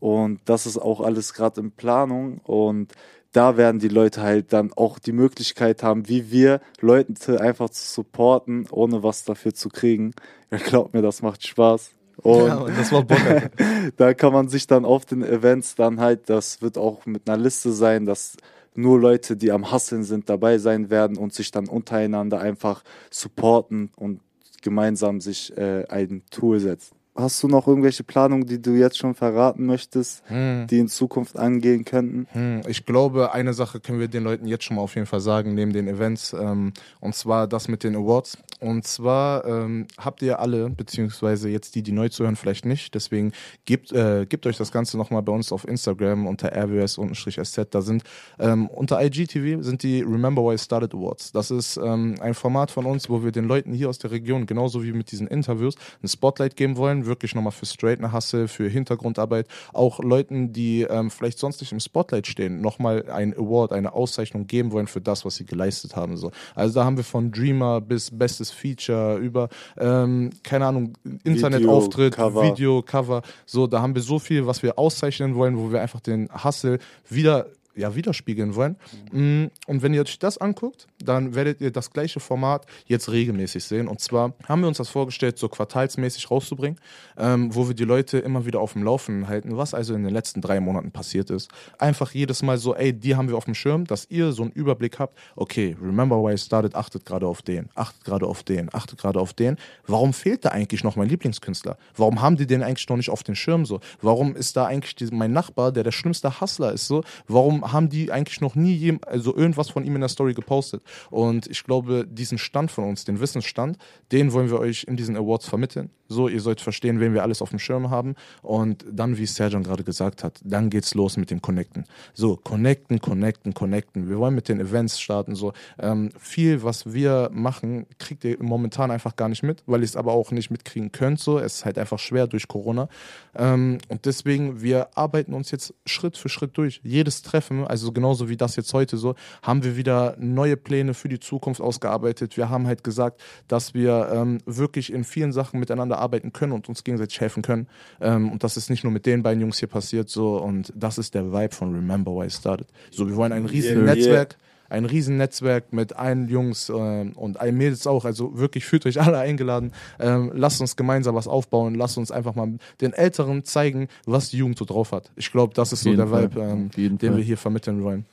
Und das ist auch alles gerade in Planung und da werden die Leute halt dann auch die Möglichkeit haben, wie wir Leute einfach zu supporten, ohne was dafür zu kriegen. Ja, glaubt mir, das macht Spaß. Und ja, und das war Bock. Da kann man sich dann auf den Events dann halt, das wird auch mit einer Liste sein, dass nur Leute, die am Hasseln sind, dabei sein werden und sich dann untereinander einfach supporten und gemeinsam sich äh, ein Tool setzen. Hast du noch irgendwelche Planungen, die du jetzt schon verraten möchtest, Hm. die in Zukunft angehen könnten? Hm, Ich glaube, eine Sache können wir den Leuten jetzt schon mal auf jeden Fall sagen, neben den Events, ähm, und zwar das mit den Awards. Und zwar ähm, habt ihr alle, beziehungsweise jetzt die, die neu zuhören, vielleicht nicht, deswegen gebt, äh, gebt euch das Ganze nochmal bei uns auf Instagram unter rws-sz. Da sind ähm, unter IGTV sind die Remember Why I Started Awards. Das ist ähm, ein Format von uns, wo wir den Leuten hier aus der Region, genauso wie mit diesen Interviews, ein Spotlight geben wollen, wirklich nochmal für Straightener Hustle, für Hintergrundarbeit, auch Leuten, die ähm, vielleicht sonst nicht im Spotlight stehen, nochmal ein Award, eine Auszeichnung geben wollen für das, was sie geleistet haben. So. Also da haben wir von Dreamer bis bestes Feature über, ähm, keine Ahnung, Internetauftritt, Cover. Video, Cover. So, da haben wir so viel, was wir auszeichnen wollen, wo wir einfach den Hustle wieder ja, widerspiegeln wollen. Mm, Und wenn ihr euch das anguckt, dann werdet ihr das gleiche Format jetzt regelmäßig sehen. Und zwar haben wir uns das vorgestellt, so quartalsmäßig rauszubringen, ähm, wo wir die Leute immer wieder auf dem Laufenden halten, was also in den letzten drei Monaten passiert ist. Einfach jedes Mal so, ey, die haben wir auf dem Schirm, dass ihr so einen Überblick habt. Okay, remember why I started, achtet gerade auf den, achtet gerade auf den, achtet gerade auf den. Warum fehlt da eigentlich noch mein Lieblingskünstler? Warum haben die den eigentlich noch nicht auf den Schirm so? Warum ist da eigentlich die, mein Nachbar, der der schlimmste Hustler ist so? Warum haben die eigentlich noch nie jem, also irgendwas von ihm in der Story gepostet? Und ich glaube, diesen Stand von uns, den Wissensstand, den wollen wir euch in diesen Awards vermitteln. So, ihr sollt verstehen, wen wir alles auf dem Schirm haben. Und dann, wie Serjan gerade gesagt hat, dann geht's los mit dem Connecten. So, connecten, connecten, connecten. Wir wollen mit den Events starten. So, ähm, viel, was wir machen, kriegt ihr momentan einfach gar nicht mit, weil ihr es aber auch nicht mitkriegen könnt. So, es ist halt einfach schwer durch Corona. Ähm, und deswegen, wir arbeiten uns jetzt Schritt für Schritt durch. Jedes Treffen Treffen, also genauso wie das jetzt heute so, haben wir wieder neue Pläne für die Zukunft ausgearbeitet. Wir haben halt gesagt, dass wir ähm, wirklich in vielen Sachen miteinander arbeiten können und uns gegenseitig helfen können. Ähm, und das ist nicht nur mit den beiden Jungs hier passiert so und das ist der Vibe von Remember Why I Started. So, wir wollen ein riesiges Yeah. Netzwerk ein riesen Netzwerk mit allen Jungs ähm, und allen Mädels auch. Also wirklich fühlt euch alle eingeladen. Ähm, lasst uns gemeinsam was aufbauen. Lasst uns einfach mal den Älteren zeigen, was die Jugend so drauf hat. Ich glaube, das ist so der Fall. Vibe, ähm, den Fall. wir hier vermitteln wollen.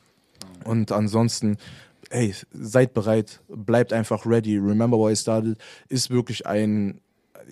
Und ansonsten, ey, seid bereit, bleibt einfach ready. Remember why I started ist wirklich ein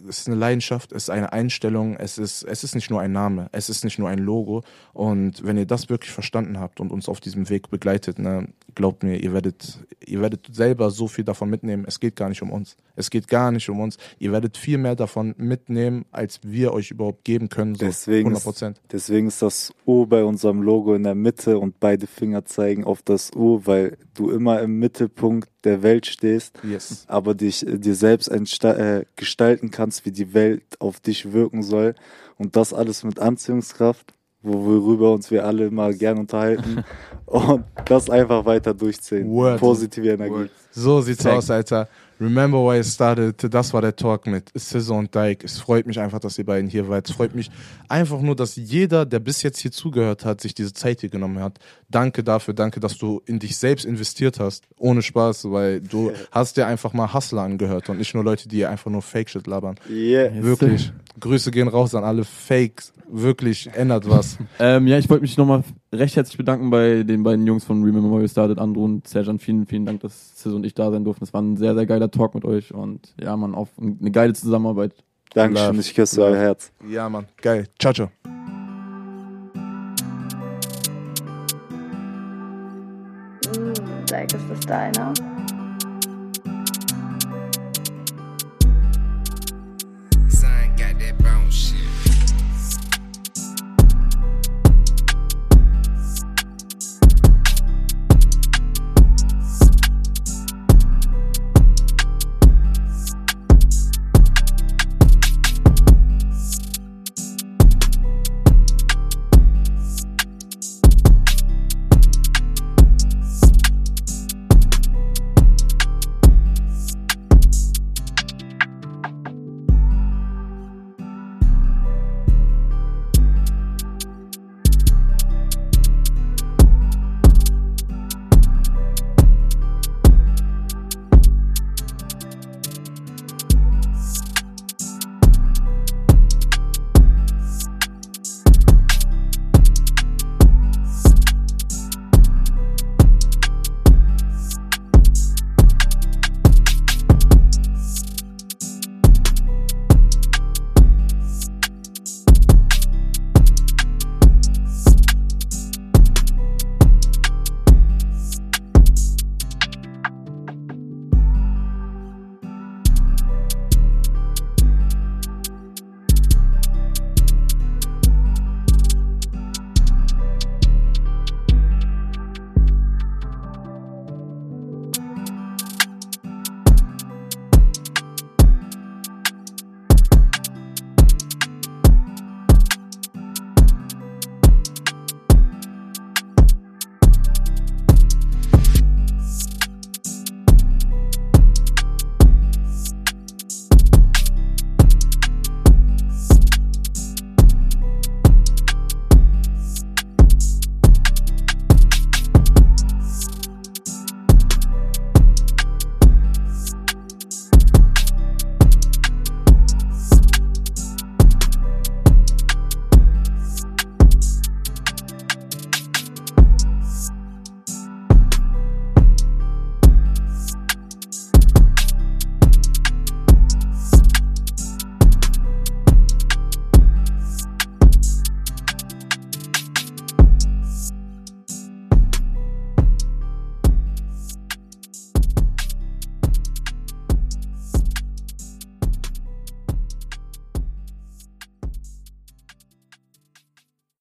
es ist eine Leidenschaft, es ist eine Einstellung, es ist, es ist nicht nur ein Name, es ist nicht nur ein Logo. Und wenn ihr das wirklich verstanden habt und uns auf diesem Weg begleitet, ne, glaubt mir, ihr werdet, ihr werdet selber so viel davon mitnehmen. Es geht gar nicht um uns. Es geht gar nicht um uns. Ihr werdet viel mehr davon mitnehmen, als wir euch überhaupt geben können. So Deswegen 100 ist, Prozent. deswegen ist das U bei unserem Logo in der Mitte und beide Finger zeigen auf das U, weil du immer im Mittelpunkt der Welt stehst, Yes. aber dich äh, dir selbst äh, gestalten kannst, wie die Welt auf dich wirken soll. Und das alles mit Anziehungskraft, wo worüber uns wir alle mal gern unterhalten. und das einfach weiter durchziehen. Word. Positive Energie. So sieht's Thank- aus, Alter. Remember why I started. Das war der Talk mit Scissor und Dyke. Es freut mich einfach, dass ihr beiden hier wart. Es freut mich einfach nur, dass jeder, der bis jetzt hier zugehört hat, sich diese Zeit hier genommen hat. Danke dafür. Danke, dass du in dich selbst investiert hast. Ohne Spaß, weil du hast dir einfach mal Hustler angehört und nicht nur Leute, die einfach nur Fake-Shit labern. Yeah. Wirklich. Grüße gehen raus an alle Fakes. Wirklich, ändert was. Ähm, ja, ich wollte mich nochmal recht herzlich bedanken bei den beiden Jungs von Remember We Started, Andrew und Serjan. Vielen, vielen Dank, dass Sis und ich da sein durften. Es war ein sehr, sehr geiler Talk mit euch und ja, man, auf eine geile Zusammenarbeit. Dankeschön, Love. ich küsse euer Herz. Ja, Mann. Geil. Ciao, ciao. Mm, like, ist das deiner?